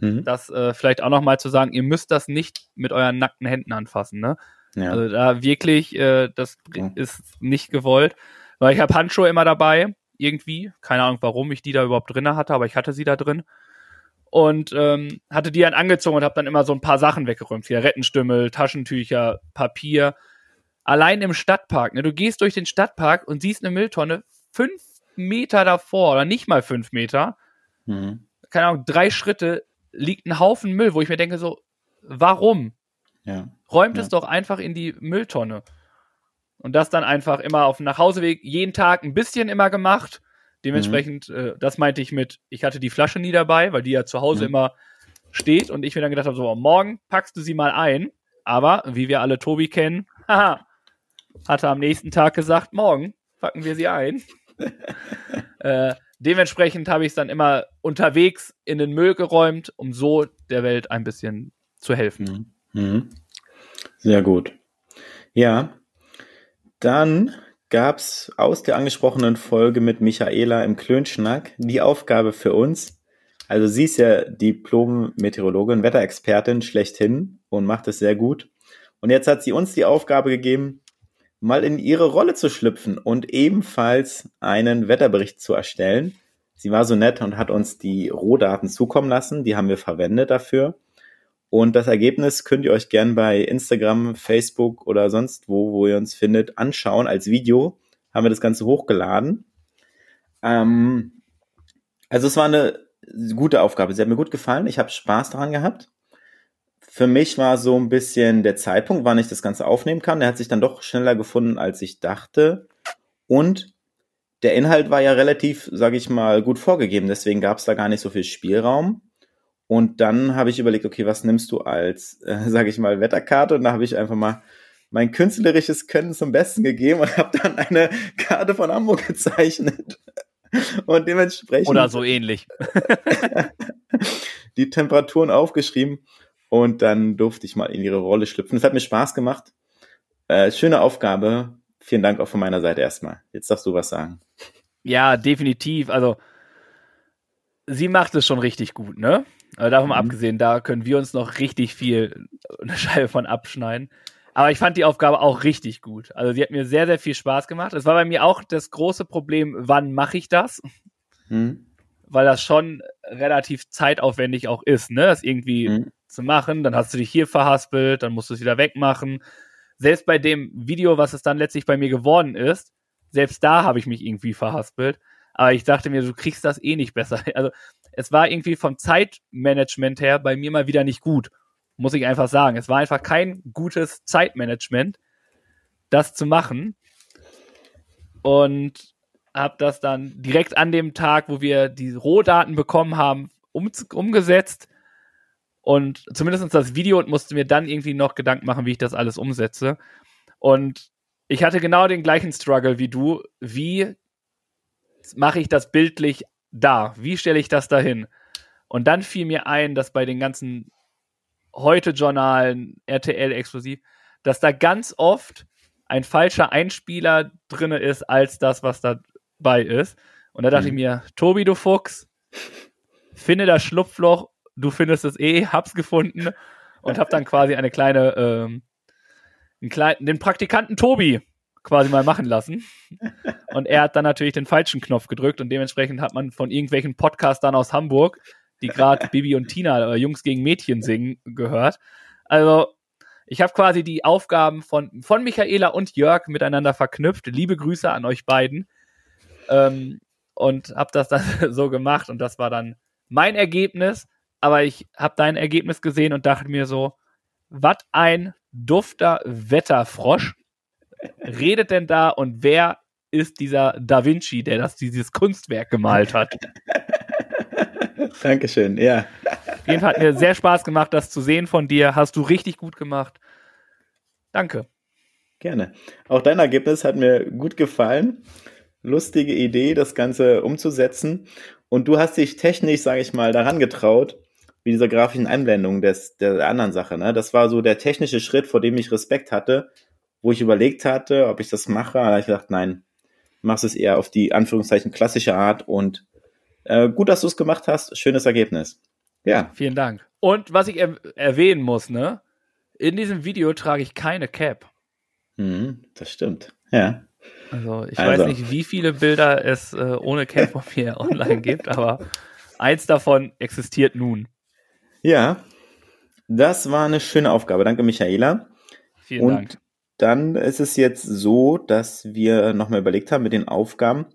Mhm. Das äh, vielleicht auch noch mal zu sagen, ihr müsst das nicht mit euren nackten Händen anfassen, ne? Ja. Also da wirklich, äh, das ja. ist nicht gewollt, weil ich habe Handschuhe immer dabei, irgendwie, keine Ahnung, warum ich die da überhaupt drinne hatte, aber ich hatte sie da drin und ähm, hatte die dann angezogen und habe dann immer so ein paar Sachen weggeräumt, Zigarettenstümmel, Taschentücher, Papier. Allein im Stadtpark, ne? Du gehst durch den Stadtpark und siehst eine Mülltonne fünf Meter davor oder nicht mal fünf Meter, mhm. keine Ahnung, drei Schritte liegt ein Haufen Müll, wo ich mir denke so, warum? Ja. Räumt Ja. es doch einfach in die Mülltonne. Und das dann einfach immer auf dem Nachhauseweg jeden Tag ein bisschen immer gemacht. Dementsprechend, äh, das meinte ich mit, ich hatte die Flasche nie dabei, weil die ja zu Hause Mhm. immer steht und ich mir dann gedacht habe, so, morgen packst du sie mal ein. Aber, wie wir alle Tobi kennen, haha, hatte am nächsten Tag gesagt, morgen packen wir sie ein. äh, dementsprechend habe ich es dann immer unterwegs in den Müll geräumt, um so der Welt ein bisschen zu helfen. Mhm. Mhm. Sehr gut. Ja, dann gab's aus der angesprochenen Folge mit Michaela im Klönschnack die Aufgabe für uns. Also sie ist ja Diplom-Meteorologin, Wetterexpertin schlechthin und macht es sehr gut. Und jetzt hat sie uns die Aufgabe gegeben, mal in ihre Rolle zu schlüpfen und ebenfalls einen Wetterbericht zu erstellen. Sie war so nett und hat uns die Rohdaten zukommen lassen. Die haben wir verwendet dafür. Und das Ergebnis könnt ihr euch gern bei Instagram, Facebook oder sonst wo, wo ihr uns findet, anschauen. Als Video haben wir das Ganze hochgeladen. Ähm, also es war eine gute Aufgabe. Sie hat mir gut gefallen. Ich habe Spaß daran gehabt. Für mich war so ein bisschen der Zeitpunkt, wann ich das Ganze aufnehmen kann. Der hat sich dann doch schneller gefunden, als ich dachte. Und der Inhalt war ja relativ, sage ich mal, gut vorgegeben. Deswegen gab es da gar nicht so viel Spielraum. Und dann habe ich überlegt, okay, was nimmst du als, äh, sage ich mal, Wetterkarte? Und da habe ich einfach mal mein künstlerisches Können zum Besten gegeben und habe dann eine Karte von Hamburg gezeichnet. Und dementsprechend Oder so ähnlich. die Temperaturen aufgeschrieben und dann durfte ich mal in ihre Rolle schlüpfen. Es hat mir Spaß gemacht. Äh, schöne Aufgabe. Vielen Dank auch von meiner Seite erstmal. Jetzt darfst du was sagen. Ja, definitiv. Also, sie macht es schon richtig gut, ne? Aber davon mal Mhm. abgesehen, da können wir uns noch richtig viel eine Scheibe von abschneiden. Aber ich fand die Aufgabe auch richtig gut. Also, sie hat mir sehr, sehr viel Spaß gemacht. Es war bei mir auch das große Problem, wann mache ich das? Hm? Weil das schon relativ zeitaufwendig auch ist, ne? Das irgendwie Mhm. Zu machen. Dann hast du dich hier verhaspelt, dann musst du es wieder wegmachen. Selbst bei dem Video, was es dann letztlich bei mir geworden ist, selbst da habe ich mich irgendwie verhaspelt. Aber ich dachte mir, du kriegst das eh nicht besser. Also es war irgendwie vom Zeitmanagement her bei mir mal wieder nicht gut. Muss ich einfach sagen. Es war einfach kein gutes Zeitmanagement, das zu machen. Und habe das dann direkt an dem Tag, wo wir die Rohdaten bekommen haben, um, umgesetzt. Und zumindest das Video und musste mir dann irgendwie noch Gedanken machen, wie ich das alles umsetze. Und ich hatte genau den gleichen Struggle wie du. Wie mache ich das bildlich da? Wie stelle ich das dahin? Und dann fiel mir ein, dass bei den ganzen Heute-Journalen, RTL exklusiv, dass da ganz oft ein falscher Einspieler drinne ist, als das, was dabei ist. Und da dachte Mhm. ich mir, Tobi, du Fuchs, finde das Schlupfloch, du findest es eh, hab's gefunden und hab dann quasi eine kleine, ähm, einen kleinen, den Praktikanten Tobi quasi mal machen lassen. Und er hat dann natürlich den falschen Knopf gedrückt und dementsprechend hat man von irgendwelchen Podcastern aus Hamburg, die gerade Bibi und Tina äh, Jungs gegen Mädchen singen, gehört. Also, ich habe quasi die Aufgaben von, von Michaela und Jörg miteinander verknüpft. Liebe Grüße an euch beiden. Ähm, und habe das dann so gemacht und das war dann mein Ergebnis. Aber ich habe dein Ergebnis gesehen und dachte mir so, was ein dufter Wetterfrosch redet denn da und wer ist dieser Da Vinci, der das dieses Kunstwerk gemalt hat? Dankeschön, ja. Auf jeden Fall hat mir sehr Spaß gemacht, das zu sehen von dir. Hast du richtig gut gemacht. Danke. Gerne. Auch dein Ergebnis hat mir gut gefallen. Lustige Idee, das Ganze umzusetzen. Und du hast dich technisch, sage ich mal, daran getraut, wie dieser grafischen Einblendung des, der anderen Sache. Ne? Das war so der technische Schritt, vor dem ich Respekt hatte, wo ich überlegt hatte, ob ich das mache. Habe ich gedacht, nein, machst es eher auf die Anführungszeichen klassische Art. Und äh, gut, dass du es gemacht hast. Schönes Ergebnis. Ja. Vielen Dank. Und was ich er erwähnen muss, ne? In diesem Video trage ich keine Cap. Mhm, das stimmt. Ja. Also ich Also. weiß nicht, wie viele Bilder es äh, ohne Cap von mir online gibt, aber eins davon existiert nun. Ja, das war eine schöne Aufgabe. Danke, Michaela. Vielen Und Dank. dann ist es jetzt so, dass wir nochmal überlegt haben mit den Aufgaben.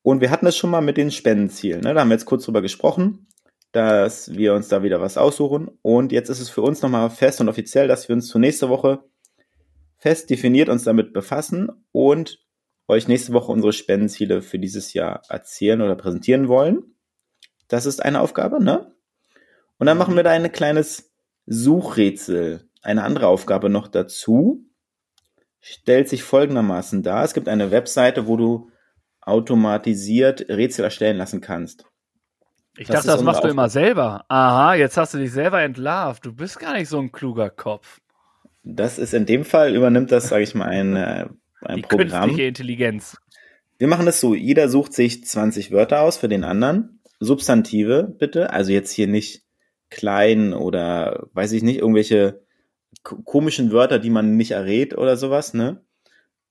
Und wir hatten es schon mal mit den Spendenzielen. Ne? Da haben wir jetzt kurz drüber gesprochen. dass wir uns da wieder was aussuchen. Und jetzt ist es für uns nochmal fest und offiziell, dass wir uns zur nächste Woche fest definiert uns damit befassen und euch nächste Woche unsere Spendenziele für dieses Jahr erzählen oder präsentieren wollen. Das ist eine Aufgabe, ne? Und dann machen wir da ein kleines Suchrätsel. Eine andere Aufgabe noch dazu stellt sich folgendermaßen dar. Es gibt eine Webseite, wo du automatisiert Rätsel erstellen lassen kannst. Ich das dachte, das machst du immer selber. Aha, jetzt hast du dich selber entlarvt. Du bist gar nicht so ein kluger Kopf. Das ist in dem Fall, übernimmt das, sage ich mal, ein, äh, ein Die Programm. Künstliche Intelligenz. Wir machen das so, jeder sucht sich 20 Wörter aus für den anderen. Substantive bitte, also jetzt hier nicht klein oder weiß ich nicht, irgendwelche komischen Wörter, die man nicht errät oder sowas, ne?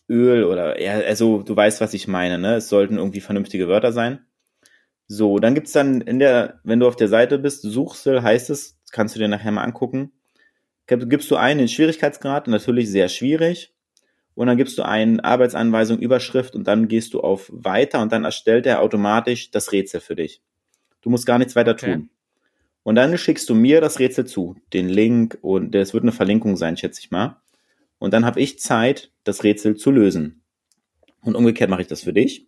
Öl oder ja, also du weißt, was ich meine, ne? Es sollten irgendwie vernünftige Wörter sein. So, dann gibt's dann in der, wenn du auf der Seite bist, Suchsel heißt es, kannst du dir nachher mal angucken. Gibst du einen in Schwierigkeitsgrad, natürlich sehr schwierig. Und dann gibst du einen Arbeitsanweisung, Überschrift und dann gehst du auf Weiter und dann erstellt er automatisch das Rätsel für dich. Du musst gar nichts weiter tun. Und dann schickst du mir das Rätsel zu, den Link und das wird eine Verlinkung sein, schätze ich mal. Und dann habe ich Zeit, das Rätsel zu lösen. Und umgekehrt mache ich das für dich.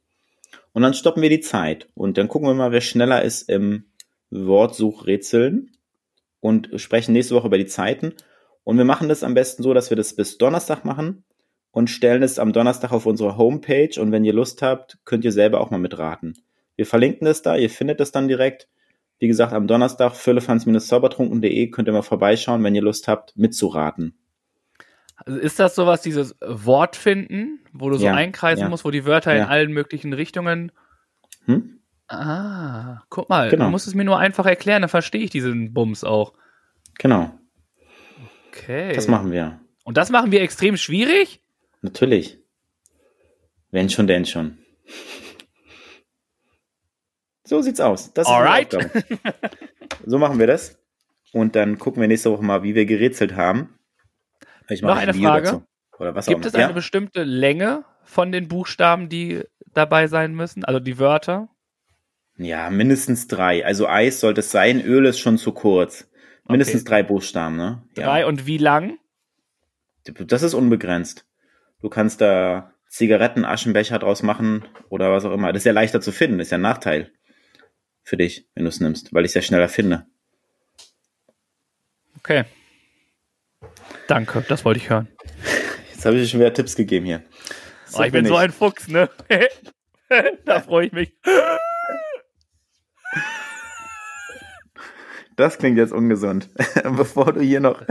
Und dann stoppen wir die Zeit und dann gucken wir mal, wer schneller ist im Wortsuchrätseln und sprechen nächste Woche über die Zeiten. Und wir machen das am besten so, dass wir das bis Donnerstag machen und stellen es am Donnerstag auf unsere Homepage. Und wenn ihr Lust habt, könnt ihr selber auch mal mitraten. Wir verlinken das da, ihr findet das dann direkt. Wie gesagt, am Donnerstag füllefans-zaubertrunken.de könnt ihr mal vorbeischauen, wenn ihr Lust habt, mitzuraten. Also ist das sowas, dieses Wort finden, wo du so ja, einkreisen ja. musst, wo die Wörter ja. in allen möglichen Richtungen. Hm? Ah, guck mal, genau. du musst es mir nur einfach erklären, dann verstehe ich diesen Bums auch. Genau. Okay. Das machen wir. Und das machen wir extrem schwierig? Natürlich. Wenn schon, denn schon. So sieht's aus. Das Alright. so machen wir das. Und dann gucken wir nächste Woche mal, wie wir gerätselt haben. Ich Noch eine Frage. Oder was Gibt es eine ja? bestimmte Länge von den Buchstaben, die dabei sein müssen? Also die Wörter? Ja, mindestens drei. Also Eis sollte es sein, Öl ist schon zu kurz. Mindestens okay. drei Buchstaben, ne? Ja. Drei und wie lang? Das ist unbegrenzt. Du kannst da Zigaretten, Aschenbecher draus machen oder was auch immer. Das ist ja leichter zu finden, das ist ja ein Nachteil für dich, wenn du es nimmst, weil ich es ja schneller finde. Okay. Danke, das wollte ich hören. Jetzt habe ich dir schon wieder Tipps gegeben hier. Oh, ich bin, bin so ein Fuchs, ne? da freue ich mich. Das klingt jetzt ungesund. Bevor du hier noch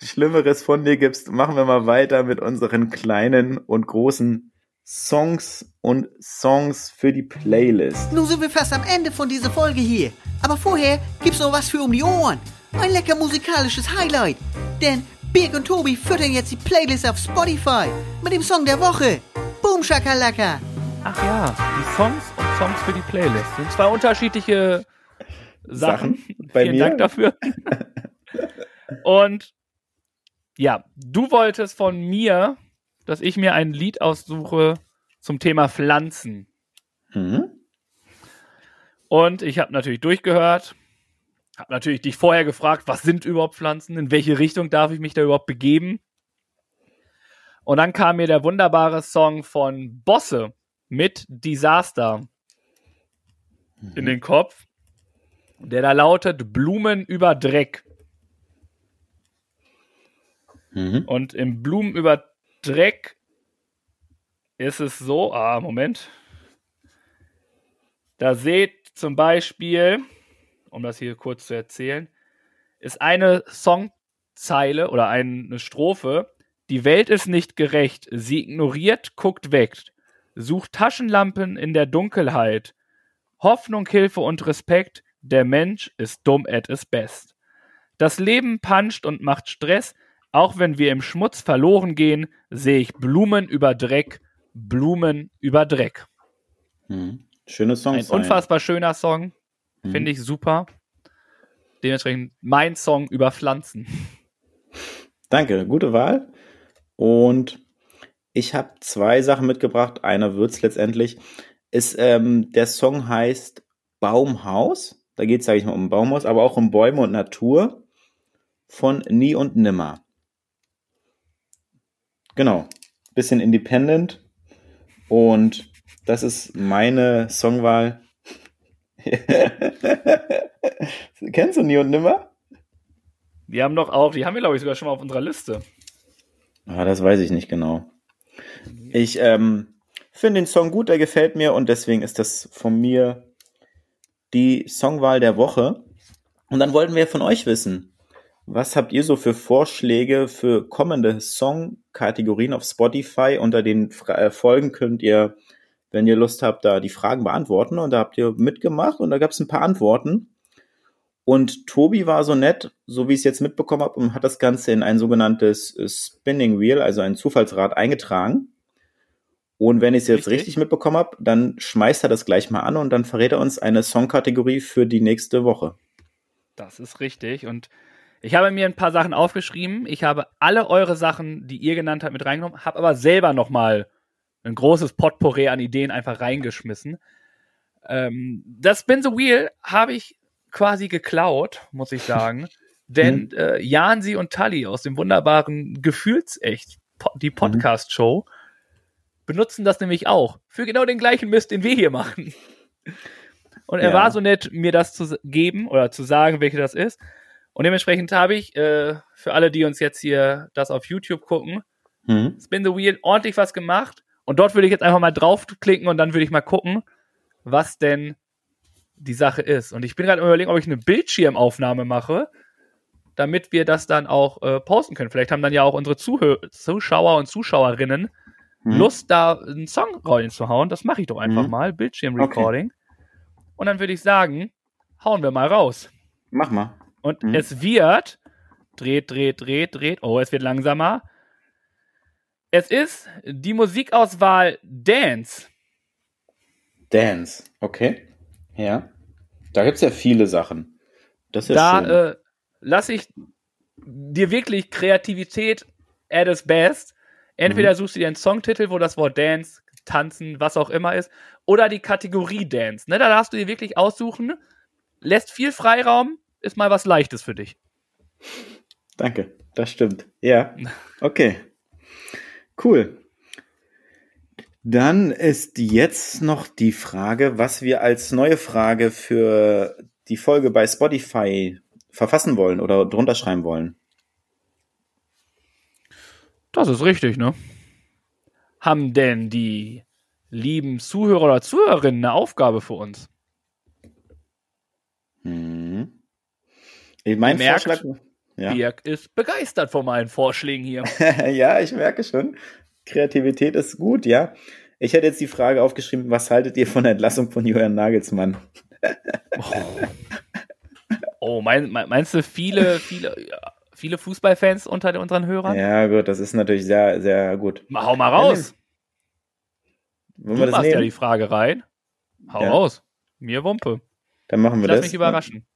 Schlimmeres von dir gibst, machen wir mal weiter mit unseren kleinen und großen Songs und Songs für die Playlist. Nun sind wir fast am Ende von dieser Folge hier. Aber vorher gibt's noch was für um die Ohren. Ein lecker musikalisches Highlight. Denn Birg und Tobi füttern jetzt die Playlist auf Spotify mit dem Song der Woche. Boom Shakalaka. Ach ja, die Songs und Songs für die Playlist. Sind zwei unterschiedliche Sachen. Sachen bei Vielen mir. Dank dafür. und ja, du wolltest von mir dass ich mir ein Lied aussuche zum Thema Pflanzen. Mhm. Und ich habe natürlich durchgehört, habe natürlich dich vorher gefragt, was sind überhaupt Pflanzen, in welche Richtung darf ich mich da überhaupt begeben. Und dann kam mir der wunderbare Song von Bosse mit Disaster mhm. in den Kopf, der da lautet Blumen über Dreck. Mhm. Und im Blumen über Dreck ist es so, ah, Moment. Da seht zum Beispiel, um das hier kurz zu erzählen, ist eine Songzeile oder eine Strophe. Die Welt ist nicht gerecht. Sie ignoriert, guckt weg. Sucht Taschenlampen in der Dunkelheit. Hoffnung, Hilfe und Respekt. Der Mensch ist dumm at his best. Das Leben puncht und macht Stress. Auch wenn wir im Schmutz verloren gehen, sehe ich Blumen über Dreck, Blumen über Dreck. Hm. Schöne Song. Ein unfassbar schöner Song. Hm. Finde ich super. Dementsprechend mein Song über Pflanzen. Danke, gute Wahl. Und ich habe zwei Sachen mitgebracht. Einer wird es letztendlich. Ist, ähm, der Song heißt Baumhaus Da geht es, sage ich mal, um Baumhaus, aber auch um Bäume und Natur von Nie und Nimmer. Genau. Bisschen independent. Und das ist meine Songwahl. Kennst du Nie und Nimmer? Die haben doch auch, die haben wir, glaube ich, sogar schon mal auf unserer Liste. Ah, das weiß ich nicht genau. Ich ähm, finde den Song gut, der gefällt mir und deswegen ist das von mir die Songwahl der Woche. Und dann wollten wir von euch wissen, was habt ihr so für Vorschläge für kommende Songkategorien auf Spotify? Unter den äh, Folgen könnt ihr, wenn ihr Lust habt, da die Fragen beantworten. Und da habt ihr mitgemacht und da gab es ein paar Antworten. Und Tobi war so nett, so wie ich es jetzt mitbekommen habe, und hat das Ganze in ein sogenanntes äh, Spinning Wheel, also ein Zufallsrad, eingetragen. Und wenn ich es jetzt richtig, richtig mitbekommen habe, dann schmeißt er das gleich mal an und dann verrät er uns eine Songkategorie für die nächste Woche. Das ist richtig. Und ich habe mir ein paar Sachen aufgeschrieben. Ich habe alle eure Sachen, die ihr genannt habt, mit reingenommen, habe aber selber nochmal ein großes Potpourri an Ideen einfach reingeschmissen. Ähm, das Spin the Wheel habe ich quasi geklaut, muss ich sagen. Denn mhm. äh, Jansi und Tully aus dem wunderbaren Gefühlsecht, die mhm. Podcast-Show, benutzen das nämlich auch. Für genau den gleichen Mist, den wir hier machen. Und er ja. war so nett, mir das zu geben oder zu sagen, welche das ist. Und dementsprechend habe ich äh, für alle, die uns jetzt hier das auf YouTube gucken, mhm. Spin the Wheel ordentlich was gemacht. Und dort würde ich jetzt einfach mal draufklicken und dann würde ich mal gucken, was denn die Sache ist. Und ich bin gerade überlegen, ob ich eine Bildschirmaufnahme mache, damit wir das dann auch äh, posten können. Vielleicht haben dann ja auch unsere Zuhör Zuschauer und Zuschauerinnen mhm. Lust, da einen Song reinzuhauen. Das mache ich doch einfach mhm. mal. Bildschirmrecording. Okay. Und dann würde ich sagen, hauen wir mal raus. Mach mal. Und mhm. es wird, dreht, dreht, dreht, dreht. Oh, es wird langsamer. Es ist die Musikauswahl Dance. Dance, okay. Ja. Da gibt es ja viele Sachen. Das ist da äh, lasse ich dir wirklich Kreativität at its best. Entweder mhm. suchst du dir einen Songtitel, wo das Wort Dance, Tanzen, was auch immer ist, oder die Kategorie Dance. Ne, da darfst du dir wirklich aussuchen, lässt viel Freiraum, ist mal was Leichtes für dich. Danke, das stimmt. Ja. Okay. Cool. Dann ist jetzt noch die Frage, was wir als neue Frage für die Folge bei Spotify verfassen wollen oder drunter schreiben wollen. Das ist richtig, ne? Haben denn die lieben Zuhörer oder Zuhörerinnen eine Aufgabe für uns? Hm. Ich mein merkt, Vorschlag, ja. Birk ist begeistert von meinen Vorschlägen hier. ja, ich merke schon. Kreativität ist gut, ja. Ich hätte jetzt die Frage aufgeschrieben, was haltet ihr von der Entlassung von Julian Nagelsmann? oh, oh mein, meinst du viele, viele, viele Fußballfans unter unseren Hörern? Ja, gut, das ist natürlich sehr, sehr gut. Mal, hau mal raus. Wollen du wir das machst nehmen? ja die Frage rein. Hau ja. raus. Mir Wumpe. Dann machen wir Lass das. Lass mich überraschen.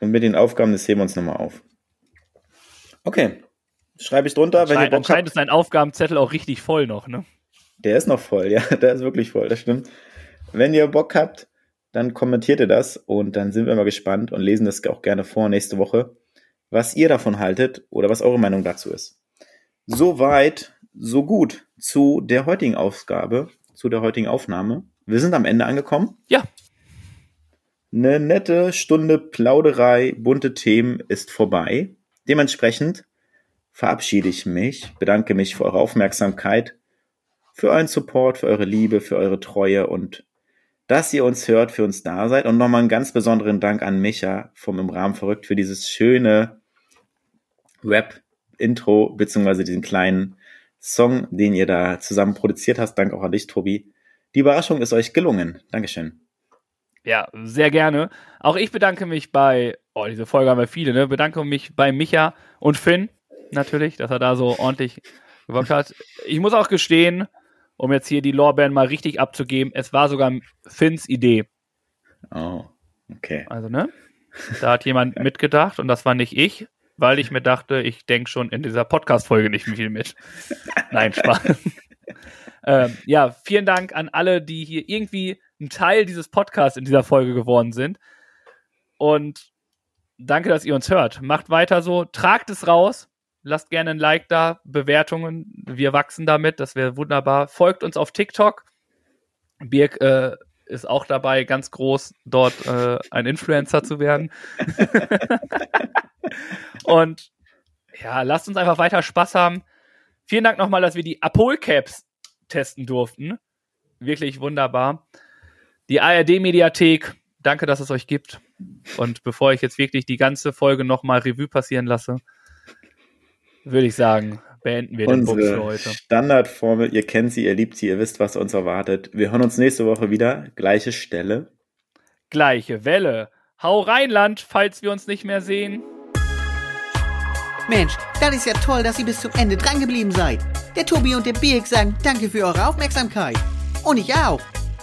Und mit den Aufgaben, das heben wir uns nochmal auf. Okay. Schreibe ich drunter, wenn ihr Bock Anscheinend ist dein Aufgabenzettel auch richtig voll noch, ne? Der ist noch voll, ja, der ist wirklich voll, das stimmt. Wenn ihr Bock habt, dann kommentiert ihr das und dann sind wir mal gespannt und lesen das auch gerne vor nächste Woche, was ihr davon haltet oder was eure Meinung dazu ist. Soweit, so gut zu der heutigen Ausgabe, zu der heutigen Aufnahme. Wir sind am Ende angekommen. Ja. Eine nette Stunde Plauderei, bunte Themen ist vorbei. Dementsprechend verabschiede ich mich, bedanke mich für eure Aufmerksamkeit, für euren Support, für eure Liebe, für eure Treue und dass ihr uns hört, für uns da seid. Und nochmal einen ganz besonderen Dank an Micha vom Im Rahmen verrückt für dieses schöne Rap-Intro, beziehungsweise diesen kleinen Song, den ihr da zusammen produziert hast. Danke auch an dich, Tobi. Die Überraschung ist euch gelungen. Dankeschön. Ja, sehr gerne. Auch ich bedanke mich bei, oh, diese Folge haben wir viele, ne? Bedanke mich bei Micha und Finn natürlich, dass er da so ordentlich gewirkt hat. Ich muss auch gestehen, um jetzt hier die Lorbeeren mal richtig abzugeben, es war sogar Finns Idee. Oh, okay. Also, ne? Da hat jemand mitgedacht und das war nicht ich, weil ich mir dachte, ich denke schon in dieser Podcast-Folge nicht viel mit. Nein, Spaß. ähm, ja, vielen Dank an alle, die hier irgendwie ein Teil dieses Podcasts in dieser Folge geworden sind. Und danke, dass ihr uns hört. Macht weiter so, tragt es raus. Lasst gerne ein Like da, Bewertungen. Wir wachsen damit, das wäre wunderbar. Folgt uns auf TikTok. Birg äh, ist auch dabei, ganz groß dort äh, ein Influencer zu werden. Und ja, lasst uns einfach weiter Spaß haben. Vielen Dank nochmal, dass wir die Apol-Caps testen durften. Wirklich wunderbar. Die ARD-Mediathek, danke, dass es euch gibt. Und bevor ich jetzt wirklich die ganze Folge nochmal Revue passieren lasse, würde ich sagen, beenden wir Unsere den Bums für heute. Standardformel, ihr kennt sie, ihr liebt sie, ihr wisst, was uns erwartet. Wir hören uns nächste Woche wieder. Gleiche Stelle. Gleiche Welle. Hau Rheinland, falls wir uns nicht mehr sehen. Mensch, das ist ja toll, dass ihr bis zum Ende dran geblieben seid. Der Tobi und der Birk sagen danke für eure Aufmerksamkeit. Und ich auch.